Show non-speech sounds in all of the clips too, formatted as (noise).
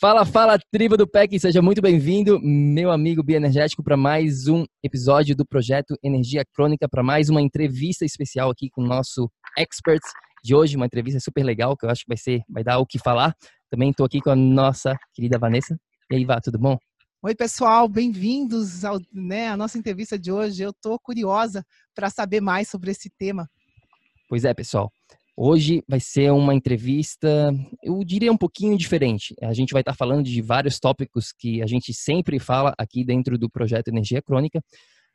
Fala, fala, tribo do PEC, seja muito bem-vindo, meu amigo bioenergético, para mais um episódio do projeto Energia Crônica, para mais uma entrevista especial aqui com o nosso expert de hoje, uma entrevista super legal, que eu acho que vai ser, vai dar o que falar. Também estou aqui com a nossa querida Vanessa. E aí, Vá, tudo bom? Oi, pessoal, bem-vindos né, à nossa entrevista de hoje. Eu estou curiosa para saber mais sobre esse tema. Pois é, pessoal. Hoje vai ser uma entrevista, eu diria um pouquinho diferente. A gente vai estar falando de vários tópicos que a gente sempre fala aqui dentro do projeto Energia Crônica,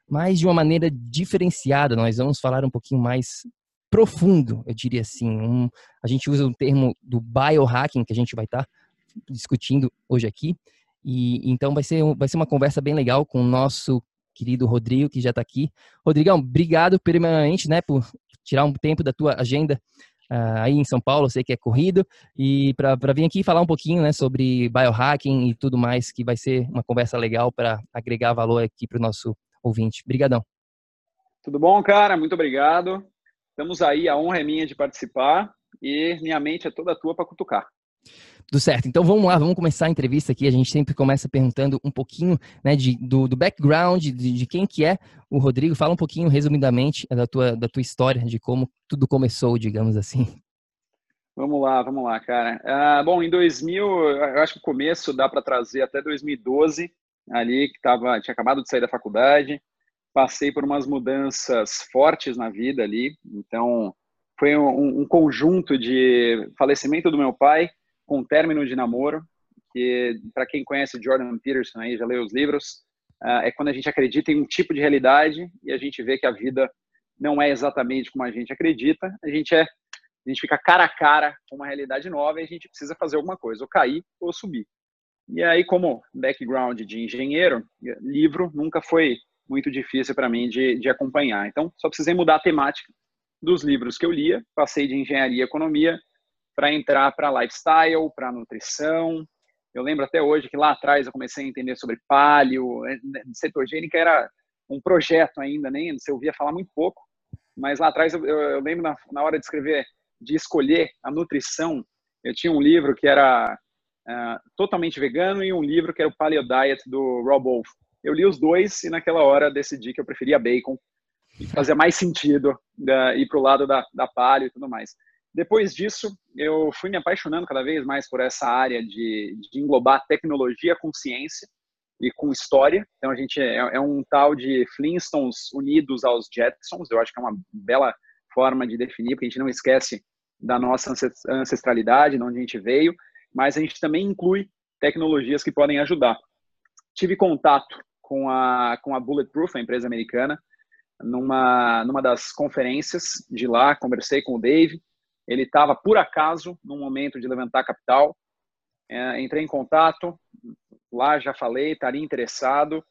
mas de uma maneira diferenciada. Nós vamos falar um pouquinho mais profundo, eu diria assim. Um, a gente usa o termo do biohacking que a gente vai estar discutindo hoje aqui. E então vai ser, vai ser uma conversa bem legal com o nosso querido Rodrigo, que já está aqui. Rodrigão, obrigado primeiramente, né, por tirar um tempo da tua agenda aí em São Paulo, sei que é corrido, e para vir aqui falar um pouquinho né, sobre biohacking e tudo mais, que vai ser uma conversa legal para agregar valor aqui para o nosso ouvinte. Obrigadão. Tudo bom, cara? Muito obrigado. Estamos aí, a honra é minha de participar e minha mente é toda tua para cutucar. Tudo certo. Então vamos lá, vamos começar a entrevista aqui. A gente sempre começa perguntando um pouquinho né, de, do, do background, de, de, quem que é o Rodrigo. Fala um pouquinho, resumidamente, da tua, da tua história, de como tudo começou, digamos assim. Vamos lá, vamos lá, cara. Ah, bom, em 2000, eu acho que o começo dá para trazer até 2012, ali que tava, tinha acabado de sair da faculdade, passei por umas mudanças fortes na vida ali, então foi um, um conjunto de falecimento do meu pai, com término de namoro, que para quem conhece Jordan Peterson aí, já leu os livros, uh, é quando a gente acredita em um tipo de realidade e a gente vê que a vida não é exatamente como a gente acredita, a gente é a gente fica cara a cara com uma realidade nova e a gente precisa fazer alguma coisa, ou cair ou subir. E aí, como background de engenheiro, livro nunca foi muito difícil para mim de, de acompanhar. Então, só precisei mudar a temática dos livros que eu lia, passei de engenharia e economia para entrar para lifestyle, para nutrição. Eu lembro até hoje que lá atrás eu comecei a entender sobre paleo, é, né, cetogênica era um projeto ainda, nem você ouvia falar muito pouco, mas lá atrás eu, eu lembro na, na, hora de escrever, de escolher a nutrição, eu tinha um livro que era uh, totalmente vegano e um livro que era o Paleo Diet do Rob Wolf. Eu li os dois e naquela hora decidi que eu preferia bacon e fazia mais sentido uh, ir para o lado da, da paleo e tudo mais. Depois disso, eu fui me apaixonando cada vez mais por essa área de, de englobar tecnologia com ciência e com história. Então, a gente é, é, um tal de Flintstones unidos aos Jetsons. Eu acho que é uma bela forma de definir, porque a gente não esquece da nossa ancestralidade, de onde a gente veio, mas a gente também inclui tecnologias que podem ajudar. Tive contato com a, com a Bulletproof, a empresa americana, numa, numa das conferências de lá, conversei com o Dave, ele estava, por acaso, no momento de levantar capital. É, entrei em contato, lá já falei, estaria interessado.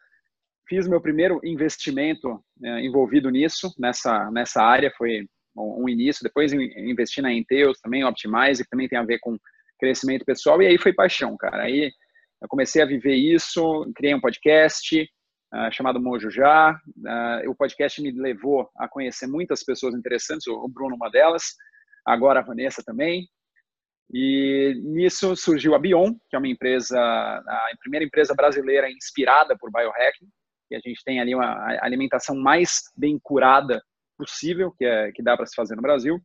Fiz meu primeiro investimento é, envolvido nisso, nessa, nessa área, foi um, início. Depois investi na Inteus, também Optimize, que também tem a ver com crescimento pessoal. E aí foi paixão, cara. Aí eu comecei a viver isso, criei um podcast uh, chamado Mojo Já. Uh, o podcast me levou a conhecer muitas pessoas interessantes, o Bruno uma delas agora a Vanessa também. E nisso surgiu a Bion, que é uma empresa, a primeira empresa brasileira inspirada por biohacking, que a gente tem ali uma alimentação mais bem curada possível, que, é, que dá para se fazer no Brasil.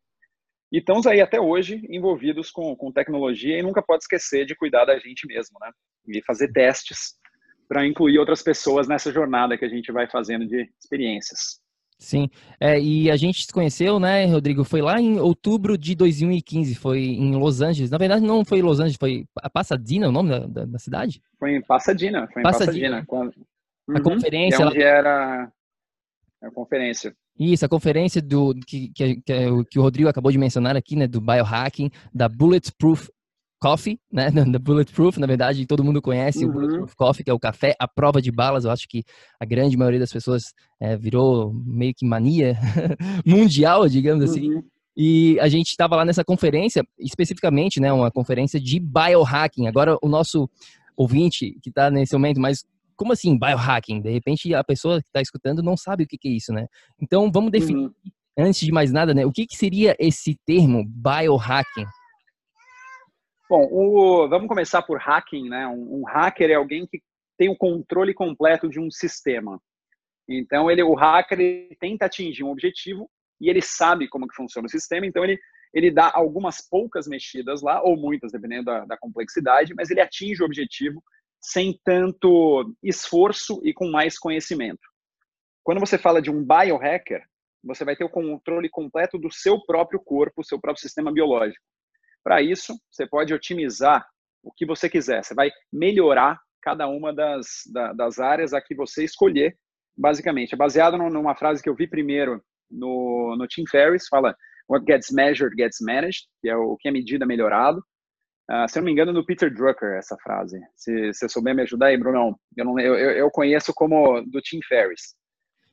E estamos aí até hoje envolvidos com, com tecnologia e nunca pode esquecer de cuidar da gente mesmo, né? E fazer testes para incluir outras pessoas nessa jornada que a gente vai fazendo de experiências. Sim, é, e a gente se conheceu, né, Rodrigo? Foi lá em outubro de 2015, foi em Los Angeles. Na verdade, não foi em Los Angeles, foi a Pasadena, o nome da, da, da cidade? Foi em Pasadena, foi em Pasadena. Pasadena. Quando... Uhum. A conferência. É onde ela... era a conferência. Isso, a conferência do que, que, que, que, o Rodrigo acabou de mencionar aqui, né, do biohacking, da Bulletproof Coffee, né, (laughs) da Bulletproof, na verdade, todo mundo conhece uhum. o Bulletproof Coffee, que é o café à prova de balas. Eu acho que a grande maioria das pessoas é, virou meio que mania (laughs) mundial, digamos assim. Uhum. E a gente estava lá nessa conferência, especificamente, né, uma conferência de biohacking. Agora, o nosso ouvinte que está nesse momento mais como assim biohacking? De repente a pessoa que está escutando não sabe o que, que, é isso, né? Então vamos definir, uhum. antes de mais nada, né? O que, que seria esse termo biohacking? Bom, o, vamos começar por hacking, né? Um, um, hacker é alguém que tem o controle completo de um sistema. Então, ele, o hacker ele tenta atingir um objetivo e ele sabe como que funciona o sistema, então ele, ele dá algumas poucas mexidas lá, ou muitas, dependendo da, da complexidade, mas ele atinge o objetivo sem tanto esforço e com mais conhecimento. Quando você fala de um biohacker, você vai ter o controle completo do seu próprio corpo, seu próprio sistema biológico. Para isso, você pode otimizar o que você quiser. Você vai melhorar cada uma das, das áreas a que você escolher, basicamente. É baseado numa frase que eu vi primeiro no, no Tim Ferriss, fala What gets measured gets managed, que é o que é medido é melhorado. Uh, se eu não me engano, no Peter Drucker, essa frase. Se você souber me ajudar aí, Brunão. Eu, não, eu, eu conheço como do Tim Ferriss.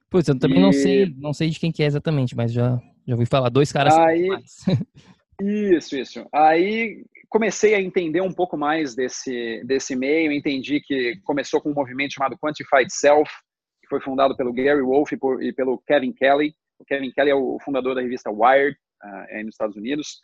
Putz, eu também e... não sei não sei de quem que é exatamente, mas já, já ouvi falar. Dois caras aí, (laughs) Isso, isso. Aí comecei a entender um pouco mais desse, desse meio, entendi que começou com um movimento chamado Quantified Self, que foi fundado pelo Gary Wolfe e, por, e pelo Kevin Kelly. O Kevin Kelly é o fundador da revista Wired, uh, nos Estados Unidos.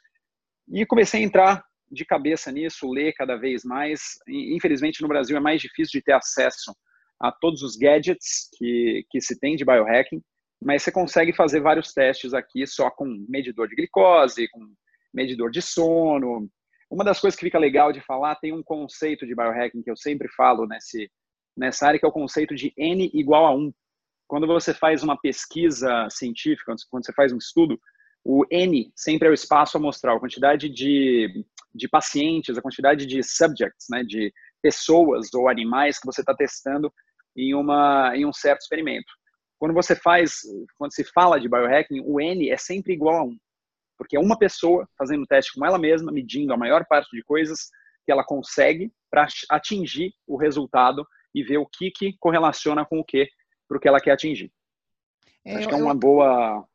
E comecei a entrar de cabeça nisso, ler cada vez mais. Infelizmente, no Brasil é mais difícil de ter acesso a todos os gadgets que, que se tem de biohacking, mas você consegue fazer vários testes aqui só com medidor de glicose, com medidor de sono. Uma das coisas que fica legal de falar, tem um conceito de biohacking que eu sempre falo nesse, nessa área, que é o conceito de N igual a 1. Quando você faz uma pesquisa científica, quando você faz um estudo, o N sempre é o espaço a mostrar a quantidade de, de pacientes, a quantidade de subjects, né, de pessoas ou animais que você está testando em, uma, em um certo experimento. Quando você faz, quando se fala de biohacking, o N é sempre igual a 1 porque é uma pessoa fazendo o teste com ela mesma, medindo a maior parte de coisas que ela consegue para atingir o resultado e ver o que, que correlaciona com o que para o que ela quer atingir. É, Acho que é uma eu... boa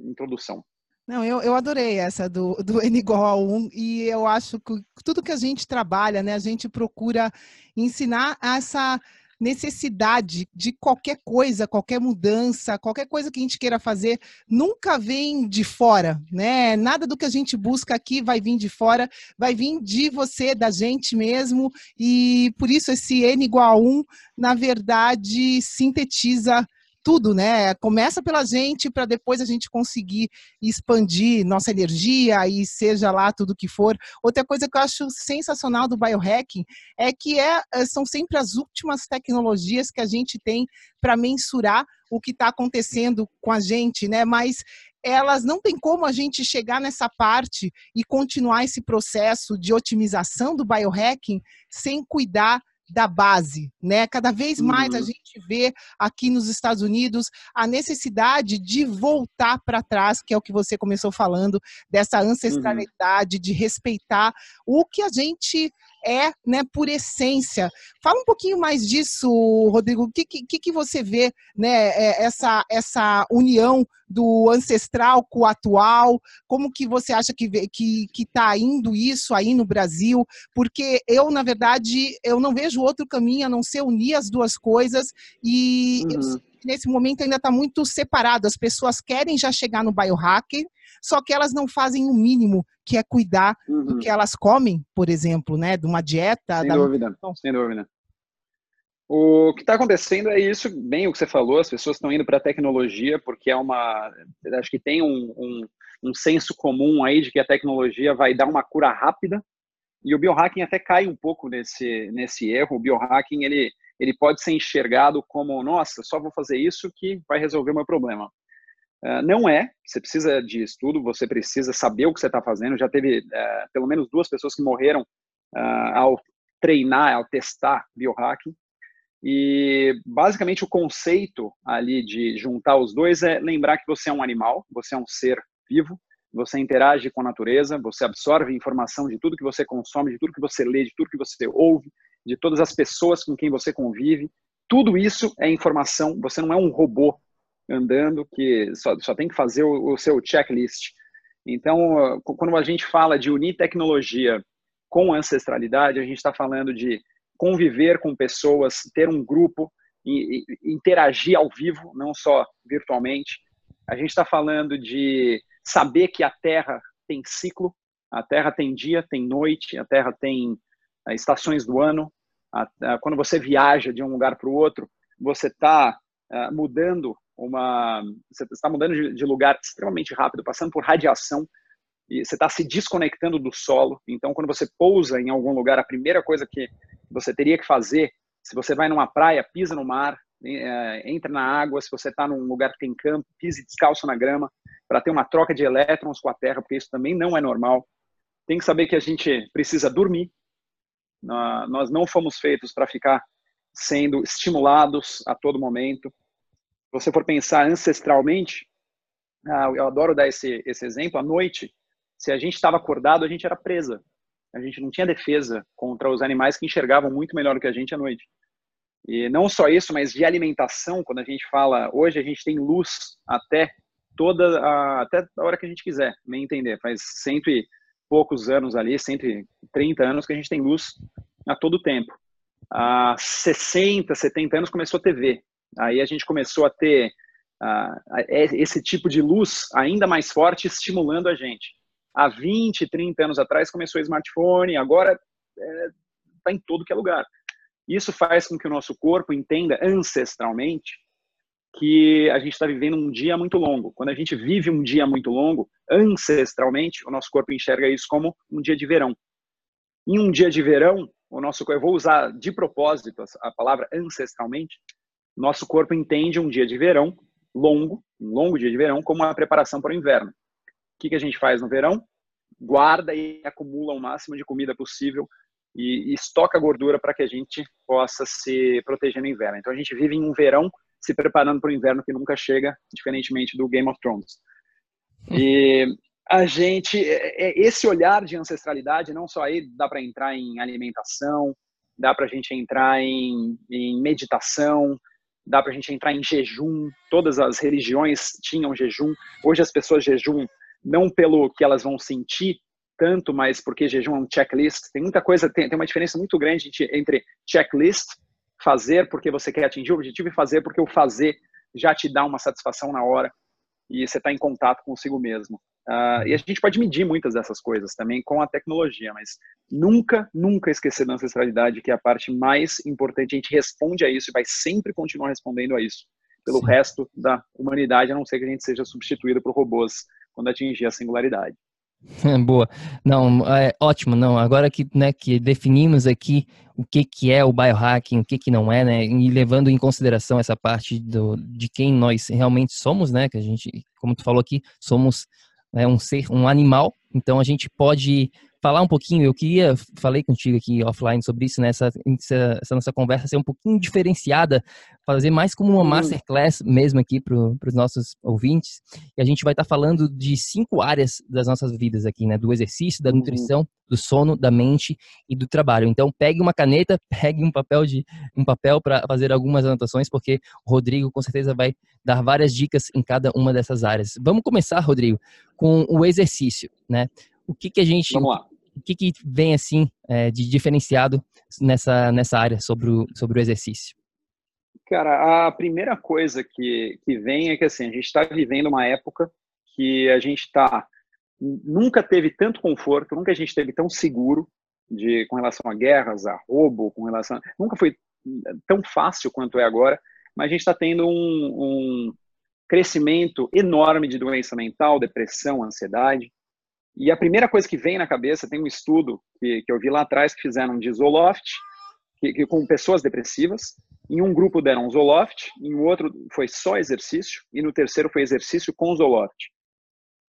introdução. Não, eu, eu adorei essa do, do N igual a 1 e eu acho que tudo que a gente trabalha, né, a gente procura ensinar essa necessidade de qualquer coisa, qualquer mudança, qualquer coisa que a gente queira fazer, nunca vem de fora, né? Nada do que a gente busca aqui vai vir de fora, vai vir de você, da gente mesmo, e por isso esse N igual a 1, na verdade, sintetiza tudo, né? Começa pela gente para depois a gente conseguir expandir nossa energia e seja lá tudo que for. Outra coisa que eu acho sensacional do biohacking é que é, é são sempre as últimas tecnologias que a gente tem para mensurar o que está acontecendo com a gente, né? Mas elas não tem como a gente chegar nessa parte e continuar esse processo de otimização do biohacking sem cuidar da base, né? Cada vez mais uhum. a gente vê aqui nos Estados Unidos a necessidade de voltar para trás, que é o que você começou falando, dessa uhum. ancestralidade, uhum. de respeitar o que a gente é, né, por essência. Fala um pouquinho mais disso, Rodrigo. O que, que, que você vê, né, é, essa, essa união do ancestral com o atual? Como que você acha que que que está indo isso aí no Brasil? Porque eu, na verdade, eu não vejo outro caminho a não ser unir as duas coisas e uhum. nesse momento ainda está muito separado. As pessoas querem já chegar no biohacker, só que elas não fazem o mínimo, que é cuidar uhum. do que elas comem, por exemplo, né? De uma dieta. Sem da... dúvida, sem dúvida. O que está acontecendo é isso, bem o que você falou, as pessoas estão indo para a tecnologia porque é uma. Acho que tem um, um, um, senso comum aí de que a tecnologia vai dar uma cura rápida, e o biohacking até cai um pouco nesse, nesse erro. O biohacking ele, ele pode ser enxergado como: nossa, só vou fazer isso que vai resolver o meu problema. Uh, não é, você precisa de estudo, você precisa saber o que você está fazendo. Já teve uh, pelo menos duas pessoas que morreram uh, ao treinar, ao testar biohacking. E basicamente o conceito ali de juntar os dois é lembrar que você é um animal, você é um ser vivo, você interage com a natureza, você absorve informação de tudo que você consome, de tudo que você lê, de tudo que você ouve, de todas as pessoas com quem você convive. Tudo isso é informação, você não é um robô andando que só, só tem que fazer o, o seu checklist. Então, quando a gente fala de unir tecnologia com ancestralidade, a gente está falando de conviver com pessoas, ter um grupo, e, e, interagir ao vivo, não só virtualmente. A gente está falando de saber que a Terra tem ciclo, a Terra tem dia, tem noite, a Terra tem uh, estações do ano. A, a, quando você viaja de um lugar para o outro, você está eh, mudando uma, você está mudando de, de lugar extremamente rápido, passando por radiação e você está se desconectando do solo. Então, quando você pousa em algum lugar, a primeira coisa que você teria que fazer, se você vai numa praia, pisa no mar, é, entra na água, se você está num lugar que tem campo, pise descalço na grama, para ter uma troca de elétrons com a Terra, porque isso também não é normal. Tem que saber que a gente precisa dormir. Nós não fomos feitos para ficar sendo estimulados a todo momento. Você for pensar ancestralmente, ah, eu adoro dar esse, esse exemplo, à noite, se a gente estava acordado, a gente era presa. A gente não tinha defesa contra os animais que enxergavam muito melhor que a gente à noite. E não só isso, mas de alimentação, quando a gente fala, hoje a gente tem luz até toda a, até a hora que a gente quiser, me entender. Faz cento e poucos anos ali, 130 anos que a gente tem luz a todo tempo. Há 60, 70 anos começou a TV. Aí a gente começou a ter uh, esse tipo de luz ainda mais forte estimulando a gente há 20, 30 anos atrás começou o smartphone, agora está é, tá em todo que é lugar. Isso faz com que o nosso corpo entenda ancestralmente que a gente está vivendo um dia muito longo. Quando a gente vive um dia muito longo, ancestralmente, o nosso corpo enxerga isso como um dia de verão. Em um dia de verão, o nosso eu vou usar de propósito a palavra ancestralmente, nosso corpo entende um dia de verão longo, um longo dia de verão, como uma preparação para o inverno que, que a gente faz no verão? Guarda e acumula o máximo de comida possível e, e estoca gordura para que a gente possa se proteger no inverno. Então a gente vive em um verão se preparando para o inverno que nunca chega, diferentemente do Game of Thrones. E a gente, é, é, esse olhar de ancestralidade, não só aí dá para entrar em alimentação, dá para a gente entrar em, em meditação, dá para a gente entrar em jejum. Todas as religiões tinham jejum. Hoje as pessoas jejum não pelo que elas vão sentir tanto, mas porque jejum é um checklist. Tem muita coisa, tem, tem uma diferença muito grande entre checklist, fazer porque você quer atingir o objetivo, e fazer porque o fazer já te dá uma satisfação na hora e você está em contato consigo mesmo. Uh, e a gente pode medir muitas dessas coisas também com a tecnologia, mas nunca, nunca esquecer da ancestralidade, que é a parte mais importante. A gente responde a isso e vai sempre continuar respondendo a isso pelo Sim. resto da humanidade, a não ser que a gente seja substituído por robôs quando atingir a singularidade. (laughs) Boa. Não, é ótimo. Não, agora que, né, que definimos aqui o que, que é o biohacking, o que, que não é, né, e levando em consideração essa parte do, de quem nós realmente somos, né, que a gente, como tu falou aqui, somos é, um ser, um animal, então a gente pode falar um pouquinho, eu queria, falei contigo aqui offline sobre isso, né? Essa, essa nossa conversa ser um pouquinho diferenciada, fazer mais como uma masterclass mesmo aqui para os nossos ouvintes. E a gente vai estar tá falando de cinco áreas das nossas vidas aqui, né? Do exercício, da uhum. nutrição, do sono, da mente e do trabalho. Então pegue uma caneta, (laughs) pegue um papel de um papel para fazer algumas anotações, porque o Rodrigo com certeza vai dar várias dicas em cada uma dessas áreas. Vamos começar, Rodrigo, com o exercício, né? O que, que a gente. Vamos lá o que, que vem assim é, de diferenciado nessa, nessa área sobre o, sobre o exercício? Cara, a primeira coisa que, que vem é que assim, a gente está vivendo uma época que a gente está nunca teve tanto conforto, nunca a gente teve tão seguro de com relação a guerras, a roubo, com relação, nunca foi tão fácil quanto é agora, mas a gente está tendo um, um crescimento enorme de doença mental, depressão, ansiedade. E a primeira coisa que vem na cabeça, tem um estudo que, que eu vi lá atrás que fizeram de Zoloft, que, que, com pessoas depressivas. Em um grupo deram Zoloft, em outro foi só exercício, e no terceiro foi exercício com Zoloft.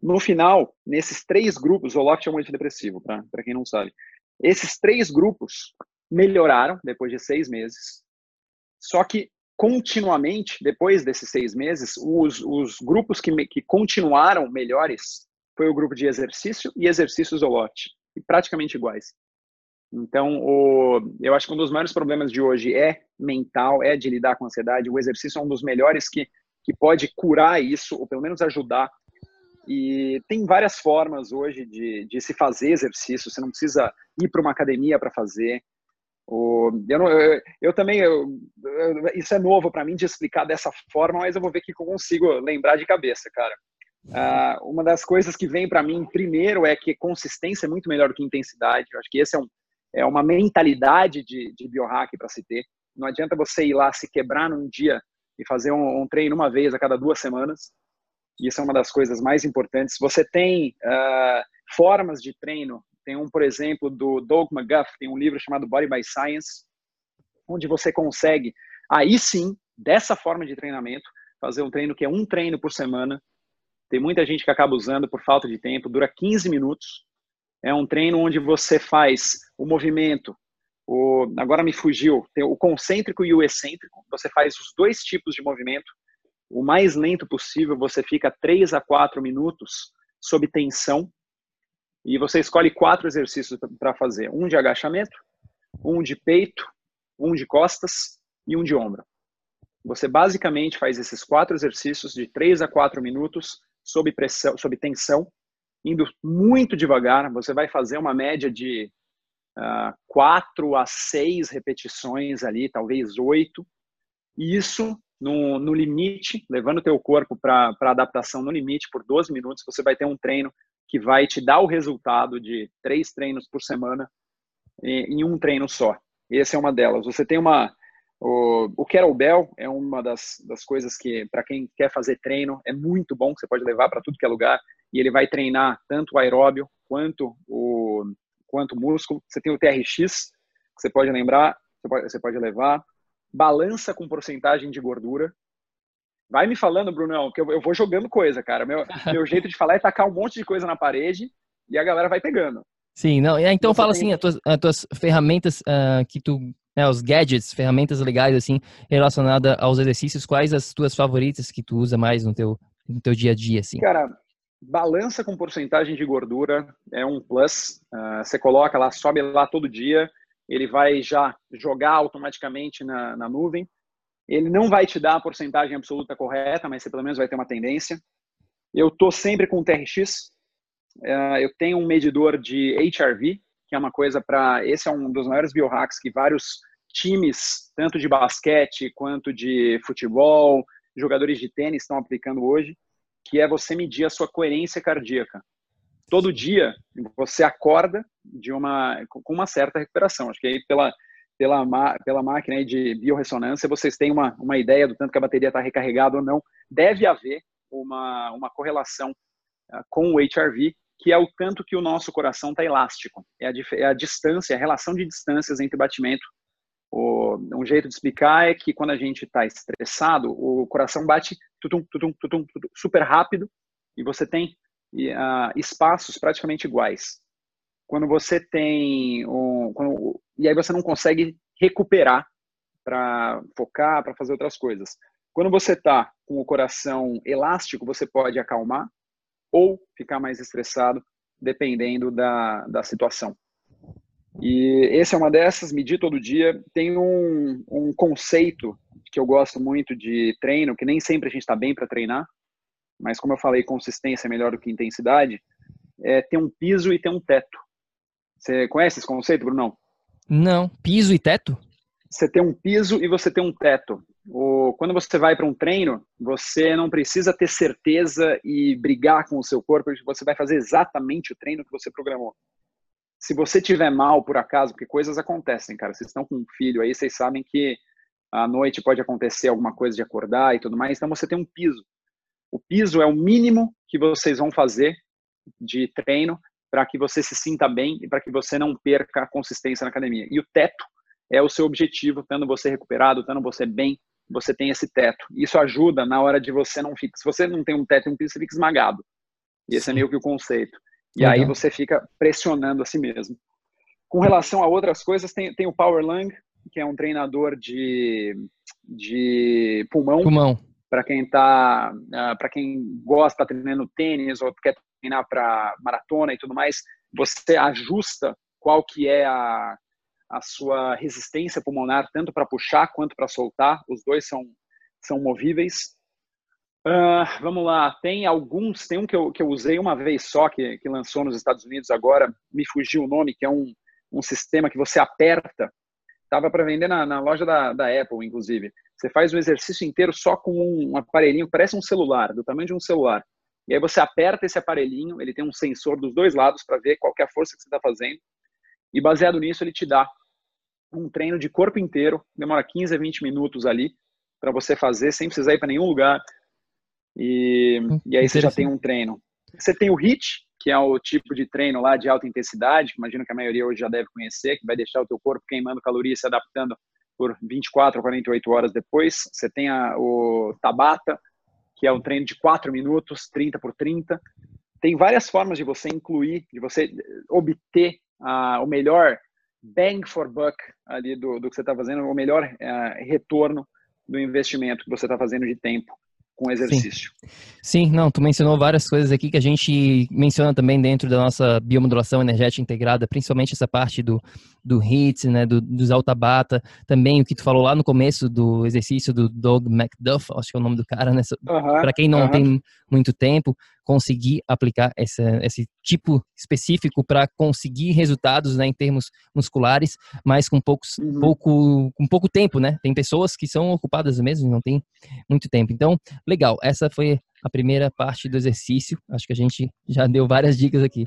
No final, nesses três grupos, Zoloft é um antidepressivo, para quem não sabe. Esses três grupos melhoraram depois de seis meses, só que continuamente, depois desses seis meses, os, os grupos que, que continuaram melhores foi o grupo de exercício e exercício Zoloft, e praticamente iguais. Então, o, eu acho que um dos maiores problemas de hoje é mental, é de lidar com ansiedade. O exercício é um dos melhores que, que pode curar isso, ou pelo menos ajudar. E tem várias formas hoje de, de se fazer exercício. Você não precisa ir para uma academia para fazer. O, eu, não, eu, eu também, eu, isso é novo para mim de explicar dessa forma, mas eu vou ver que eu consigo lembrar de cabeça, cara. Uh, uma das coisas que vem para mim primeiro é que consistência é muito melhor do que intensidade. Eu acho que esse é, um, é uma mentalidade de, de biohack para se ter. Não adianta você ir lá se quebrar num dia e fazer um, um, treino uma vez a cada duas semanas. Isso é uma das coisas mais importantes. Você tem uh, formas de treino. Tem um, por exemplo, do Doug McGuff, tem um livro chamado Body by Science, onde você consegue, aí sim, dessa forma de treinamento, fazer um treino que é um treino por semana, tem muita gente que acaba usando por falta de tempo, dura 15 minutos. É um treino onde você faz o movimento, o, agora me fugiu, tem o concêntrico e o excêntrico. Você faz os dois tipos de movimento. O mais lento possível, você fica 3 a 4 minutos sob tensão. E você escolhe quatro exercícios para fazer: um de agachamento, um de peito, um de costas e um de ombro. Você basicamente faz esses quatro exercícios de 3 a 4 minutos sob pressão, sob tensão, indo muito devagar. Você vai fazer uma média de uh, quatro a seis repetições ali, talvez oito. Isso no, no limite, levando o teu corpo para adaptação no limite por 12 minutos, você vai ter um treino que vai te dar o resultado de três treinos por semana em um treino só. Essa é uma delas. Você tem uma o, o kettlebell é uma das, das coisas que, para quem quer fazer treino, é muito bom, que você pode levar para tudo que é lugar, e ele vai treinar tanto o aeróbio quanto o, quanto o músculo. Você tem o TRX, que você pode lembrar, você pode, você pode levar. Balança com porcentagem de gordura. Vai me falando, Brunão, que eu, eu vou jogando coisa, cara. Meu, (laughs) meu jeito de falar é tacar um monte de coisa na parede e a galera vai pegando. Sim, não. Então você fala tem... assim, as tuas, as tuas ferramentas uh, que tu né, os gadgets, ferramentas legais assim relacionadas aos exercícios, quais as tuas favoritas que tu usa mais no teu no teu dia a dia assim? Cara, balança com porcentagem de gordura é um plus. Uh, você coloca lá, sobe lá todo dia, ele vai já jogar automaticamente na, na nuvem. Ele não vai te dar a porcentagem absoluta correta, mas você pelo menos vai ter uma tendência. Eu tô sempre com o TRX. Uh, eu tenho um medidor de HRV, que é uma coisa para. Esse é um dos maiores biohacks que vários times, tanto de basquete quanto de futebol, jogadores de tênis estão aplicando hoje, que é você medir a sua coerência cardíaca. Todo dia você acorda de uma com uma certa recuperação. Acho que aí pela pela, pela máquina de biorressonância vocês têm uma, uma ideia do tanto que a bateria está recarregada ou não. Deve haver uma, uma correlação uh, com o HRV que é o tanto que o nosso coração está elástico. É a, é a, distância, a relação de distâncias entre batimento. O, um jeito de explicar é que quando a gente está estressado, o coração bate tutum, tutum, tutum, tutum, super rápido e você tem uh, espaços praticamente iguais. Quando você tem um, quando, e aí você não consegue recuperar para focar, para fazer outras coisas. Quando você está com o coração elástico, você pode acalmar, ou ficar mais estressado, dependendo da, da situação. E essa é uma dessas, medir todo dia. Tem um, um conceito que eu gosto muito de treino, que nem sempre a gente está bem para treinar, mas como eu falei, consistência é melhor do que intensidade, é ter um piso e ter um teto. Você conhece esse conceito, Bruno? Não. Piso e teto? Você tem um piso e você tem um teto. O, quando você vai para um treino, você não precisa ter certeza e brigar com o seu corpo, você vai fazer exatamente o treino que você programou. Se você tiver mal por acaso, porque coisas acontecem, cara, vocês estão com um filho aí, vocês sabem que à noite pode acontecer alguma coisa de acordar e tudo mais, então você tem um piso. O piso é o mínimo que vocês vão fazer de treino para que você se sinta bem e para que você não perca a consistência na academia. E o teto é o seu objetivo, tendo você recuperado, tendo você bem, você tem esse teto. Isso ajuda na hora de você não ficar. Se você não tem um teto e um piso, você fica esmagado. E esse é meio que o conceito. E Legal. aí você fica pressionando a si mesmo. Com relação a outras coisas, tem, tem o Power Lung, que é um treinador de, de pulmão. Pulmão. Para quem tá, uh, ah, para quem gosta tá treinando tênis ou quer treinar para maratona e tudo mais, você ajusta qual que é a, a sua resistência pulmonar, tanto para puxar quanto para soltar. Os dois são, são movíveis. Uh, vamos lá, tem alguns, tem um que eu, que eu usei uma vez só, que, que lançou nos Estados Unidos agora, me fugiu o nome, que é um, um sistema que você aperta. Estava para vender na, na loja da, da Apple, inclusive. Você faz o exercício inteiro só com um aparelhinho, parece um celular, do tamanho de um celular. E aí você aperta esse aparelhinho, ele tem um sensor dos dois lados para ver qual é a força que você está fazendo. E baseado nisso, ele te dá um treino de corpo inteiro, demora 15 a 20 minutos ali para você fazer sem precisar ir para nenhum lugar. E, hum, e aí você já tem um treino. Você tem o HIIT, que é o tipo de treino lá de alta intensidade, que imagino que a maioria hoje já deve conhecer, que vai deixar o teu corpo queimando calorias, se adaptando por 24 a 48 horas depois. Você tem a, o Tabata, que é um treino de 4 minutos, 30 por 30. Tem várias formas de você incluir, de você obter a, o melhor bang for buck ali do, do que você está fazendo, o melhor uh, retorno do investimento que você está fazendo de tempo com exercício. Sim. Sim, não, tu mencionou várias coisas aqui que a gente menciona também dentro da nossa biomodulação energética integrada, principalmente essa parte do, do HIIT, né, do, dos alta-bata, também o que tu falou lá no começo do exercício do Doug McDuff, acho que é o nome do cara, né, uhum, para quem não uhum. tem muito tempo, conseguir aplicar essa, esse tipo específico para conseguir resultados né, em termos musculares, mas com poucos, uhum. pouco, com pouco tempo, né? Tem pessoas que são ocupadas mesmo, não tem muito tempo. Então, legal, essa foi a primeira parte do exercício. Acho que a gente já deu várias dicas aqui.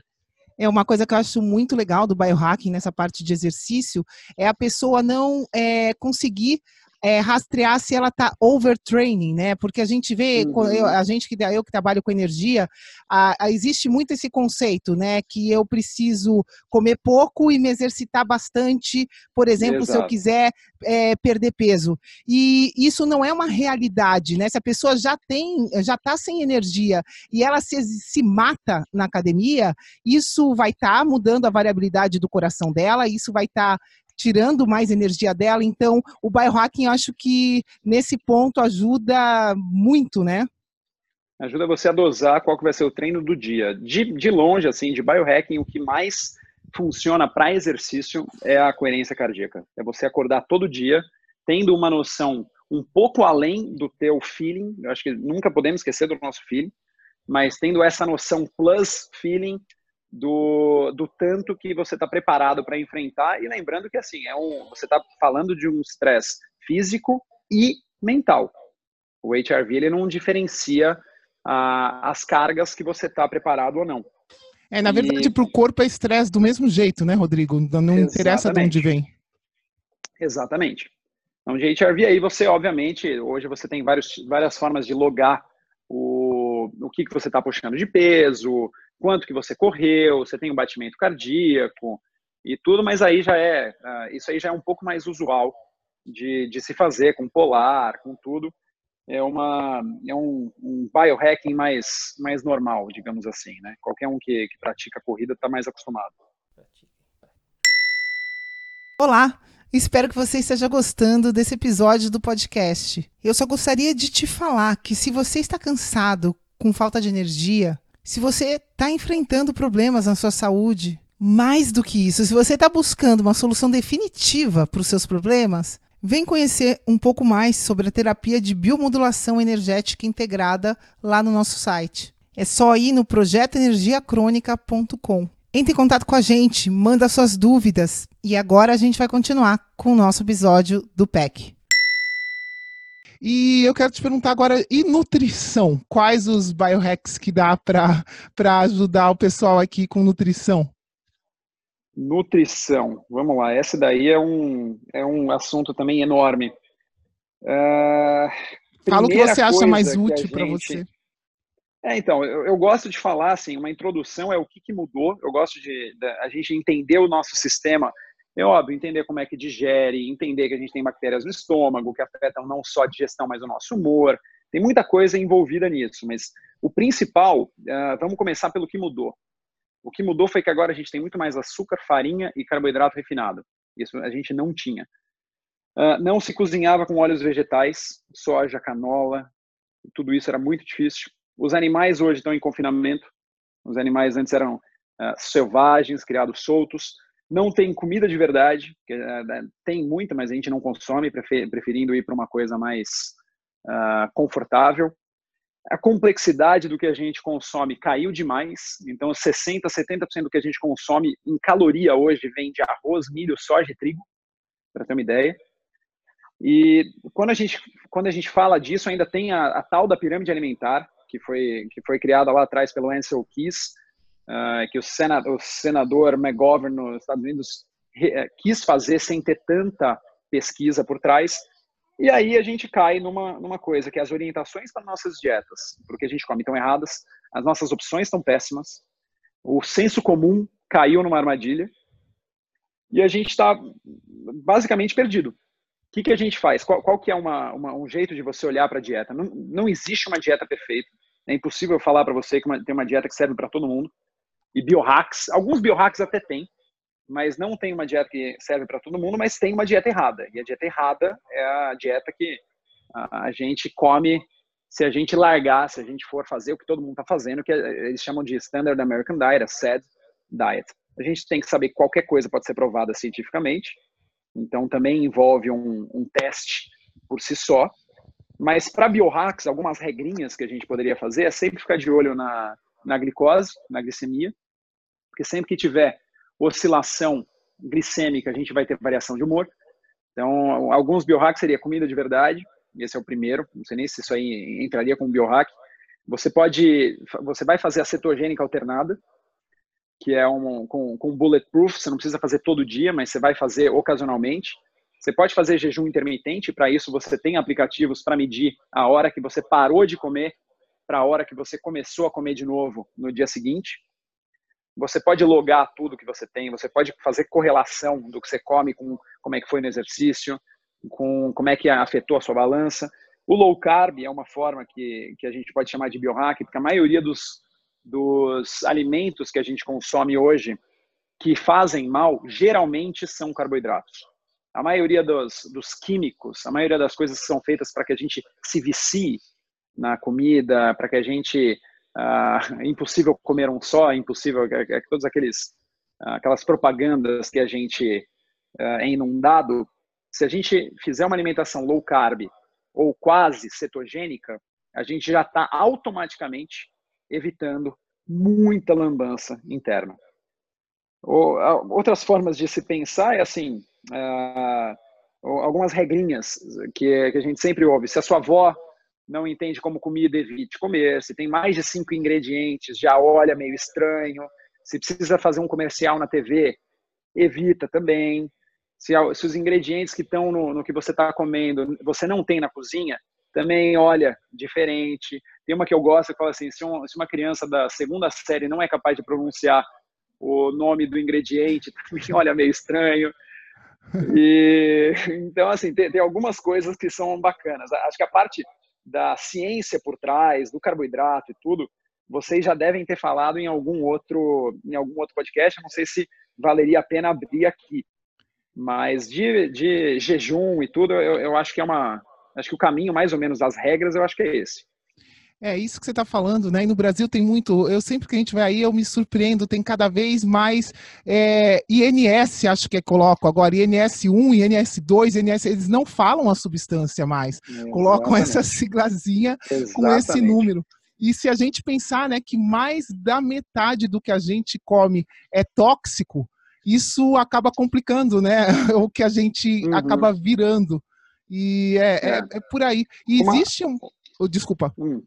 É uma coisa que eu acho muito legal do biohacking nessa parte de exercício é a pessoa não é, conseguir é, rastrear se ela está overtraining, né? Porque a gente vê, uhum. eu, a gente que eu que trabalho com energia, a, a, existe muito esse conceito, né? Que eu preciso comer pouco e me exercitar bastante, por exemplo, Exato. se eu quiser é, perder peso. E isso não é uma realidade, né? Se a pessoa já tem, já está sem energia e ela se, se mata na academia, isso vai estar tá mudando a variabilidade do coração dela, isso vai estar tá tirando mais energia dela. Então, o biohacking, acho que nesse ponto ajuda muito, né? Ajuda você a dosar qual que vai ser o treino do dia. De, de longe, assim, de biohacking, o que mais funciona para exercício é a coerência cardíaca. É você acordar todo dia tendo uma noção um pouco além do teu feeling. Eu acho que nunca podemos esquecer do nosso feeling, mas tendo essa noção plus feeling do, do tanto que você está preparado para enfrentar. E lembrando que assim é um você está falando de um estresse físico e mental. O HRV ele não diferencia ah, as cargas que você está preparado ou não. É na verdade e... para o corpo é estresse do mesmo jeito né Rodrigo? Não Exatamente. interessa de onde vem. Exatamente. Então de HRV aí você obviamente hoje você tem vários, várias formas de logar o, o que, que você está puxando de peso quanto que você correu, você tem um batimento cardíaco e tudo, mas aí já é, uh, isso aí já é um pouco mais usual de, de se fazer com polar, com tudo. É, uma, é um, um biohacking mais, mais normal, digamos assim, né? Qualquer um que, que pratica corrida está mais acostumado. Olá, espero que você esteja gostando desse episódio do podcast. Eu só gostaria de te falar que se você está cansado, com falta de energia, se você está enfrentando problemas na sua saúde, mais do que isso, se você está buscando uma solução definitiva para os seus problemas, vem conhecer um pouco mais sobre a terapia de biomodulação energética integrada lá no nosso site. É só ir no projetoenergiacronica.com. Entre em contato com a gente, manda suas dúvidas e agora a gente vai continuar com o nosso episódio do PEC. E eu quero te perguntar agora, e nutrição? Quais os biohacks que dá para ajudar o pessoal aqui com nutrição? Nutrição, vamos lá. Esse daí é um, é um assunto também enorme. Uh, Fala o que você acha mais útil para você. É, então, eu, eu, gosto de falar, assim, uma introdução é o que, que mudou. Eu gosto de, de, a gente entender o nosso sistema. É óbvio, entender como é que digere, entender que a gente tem bactérias no estômago, que afetam não só a digestão, mas o nosso humor. Tem muita coisa envolvida nisso, mas o principal, uh, vamos começar pelo que mudou. O que mudou foi que agora a gente tem muito mais açúcar, farinha e carboidrato refinado. Isso a gente não tinha. Uh, não se cozinhava com óleos vegetais, soja, canola, tudo isso era muito difícil. Os animais hoje estão em confinamento. Os animais antes eram uh, selvagens, criados soltos. Não tem comida de verdade, que, uh, tem muita, mas a gente não consome, preferindo ir para uma coisa mais confortável a complexidade do que a gente consome caiu demais. Então, 60%, 70% do que a gente consome em caloria hoje vem de arroz, milho, soja e trigo, para ter uma ideia. E quando a gente, quando a gente fala disso, ainda tem a, a tal da pirâmide alimentar, que foi, que foi criada lá atrás pelo Ansel Keys, uh, que o, senador, o senador McGovern nos Estados Unidos re, quis fazer sem ter tanta pesquisa por trás, e aí a gente cai numa, numa coisa, que as orientações para nossas dietas, porque a gente come estão erradas, as nossas opções estão péssimas, o senso comum caiu numa armadilha, e a gente está basicamente perdido. O que, que a gente faz? Qual, qual que é uma, uma, um jeito de você olhar para a dieta? Não, não existe uma dieta perfeita. É impossível falar para você que uma, tem uma dieta que serve para todo mundo. E biohacks, alguns biohacks até tem, mas não tem uma dieta que serve para todo mundo, mas tem uma dieta errada. E a dieta errada é a dieta que a gente come se a gente largar, se a gente for fazer o que todo mundo está fazendo, que eles chamam de Standard American Diet, a SAD Diet. A gente tem que saber que qualquer coisa pode ser provada cientificamente, então também envolve um, um teste por si só. Mas para biohacks, algumas regrinhas que a gente poderia fazer é sempre ficar de olho na, na glicose, na glicemia, porque sempre que tiver oscilação glicêmica, a gente vai ter variação de humor. Então, alguns biohacks seria comida de verdade, esse é o primeiro, não sei nem se isso aí entraria como biohack. Você pode, você vai fazer a cetogênica alternada, que é um com, com bulletproof, você não precisa fazer todo dia, mas você vai fazer ocasionalmente. Você pode fazer jejum intermitente, para isso você tem aplicativos para medir a hora que você parou de comer para a hora que você começou a comer de novo no dia seguinte. Você pode logar tudo que você tem, você pode fazer correlação do que você come com como é que foi no exercício, com como é que afetou a sua balança. O low carb é uma forma que, que a gente pode chamar de biohack, porque a maioria dos, dos alimentos que a gente consome hoje que fazem mal, geralmente são carboidratos. A maioria dos, dos químicos, a maioria das coisas que são feitas para que a gente se vicie na comida, para que a gente uh, impossível comer um só, impossível, é, é, todos aqueles uh, aquelas propagandas que a gente uh, é inundado. Se a gente fizer uma alimentação low carb ou quase cetogênica, a gente já está automaticamente evitando muita lambança interna. Ou, outras formas de se pensar é assim, uh, algumas regrinhas que a gente sempre ouve. Se a sua avó não entende como comida, evite comer. Se tem mais de cinco ingredientes, já olha meio estranho. Se precisa fazer um comercial na TV, evita também. Se, se os ingredientes que estão no, no que você está comendo você não tem na cozinha, também olha diferente. Tem uma que eu gosto que fala assim: se, um, se uma criança da segunda série não é capaz de pronunciar o nome do ingrediente, (laughs) também olha meio estranho. E (laughs) então assim tem, tem algumas coisas que são bacanas. Acho que a parte da ciência por trás, do carboidrato e tudo, vocês já devem ter falado em algum outro, em algum outro podcast. não sei se valeria a pena abrir aqui. Mas de, de jejum e tudo, eu, eu acho que é uma. Acho que o caminho, mais ou menos, das regras, eu acho que é esse. É isso que você está falando, né? E no Brasil tem muito. Eu sempre que a gente vai aí, eu me surpreendo, tem cada vez mais é, INS, acho que é coloco agora, INS1, INS2, INS, eles não falam a substância mais. Exatamente. Colocam essa siglazinha Exatamente. com esse número. E se a gente pensar né, que mais da metade do que a gente come é tóxico, isso acaba complicando né, (laughs) o que a gente uhum. acaba virando. E é, é. é, é por aí. E uma... existe um. Desculpa. Hum.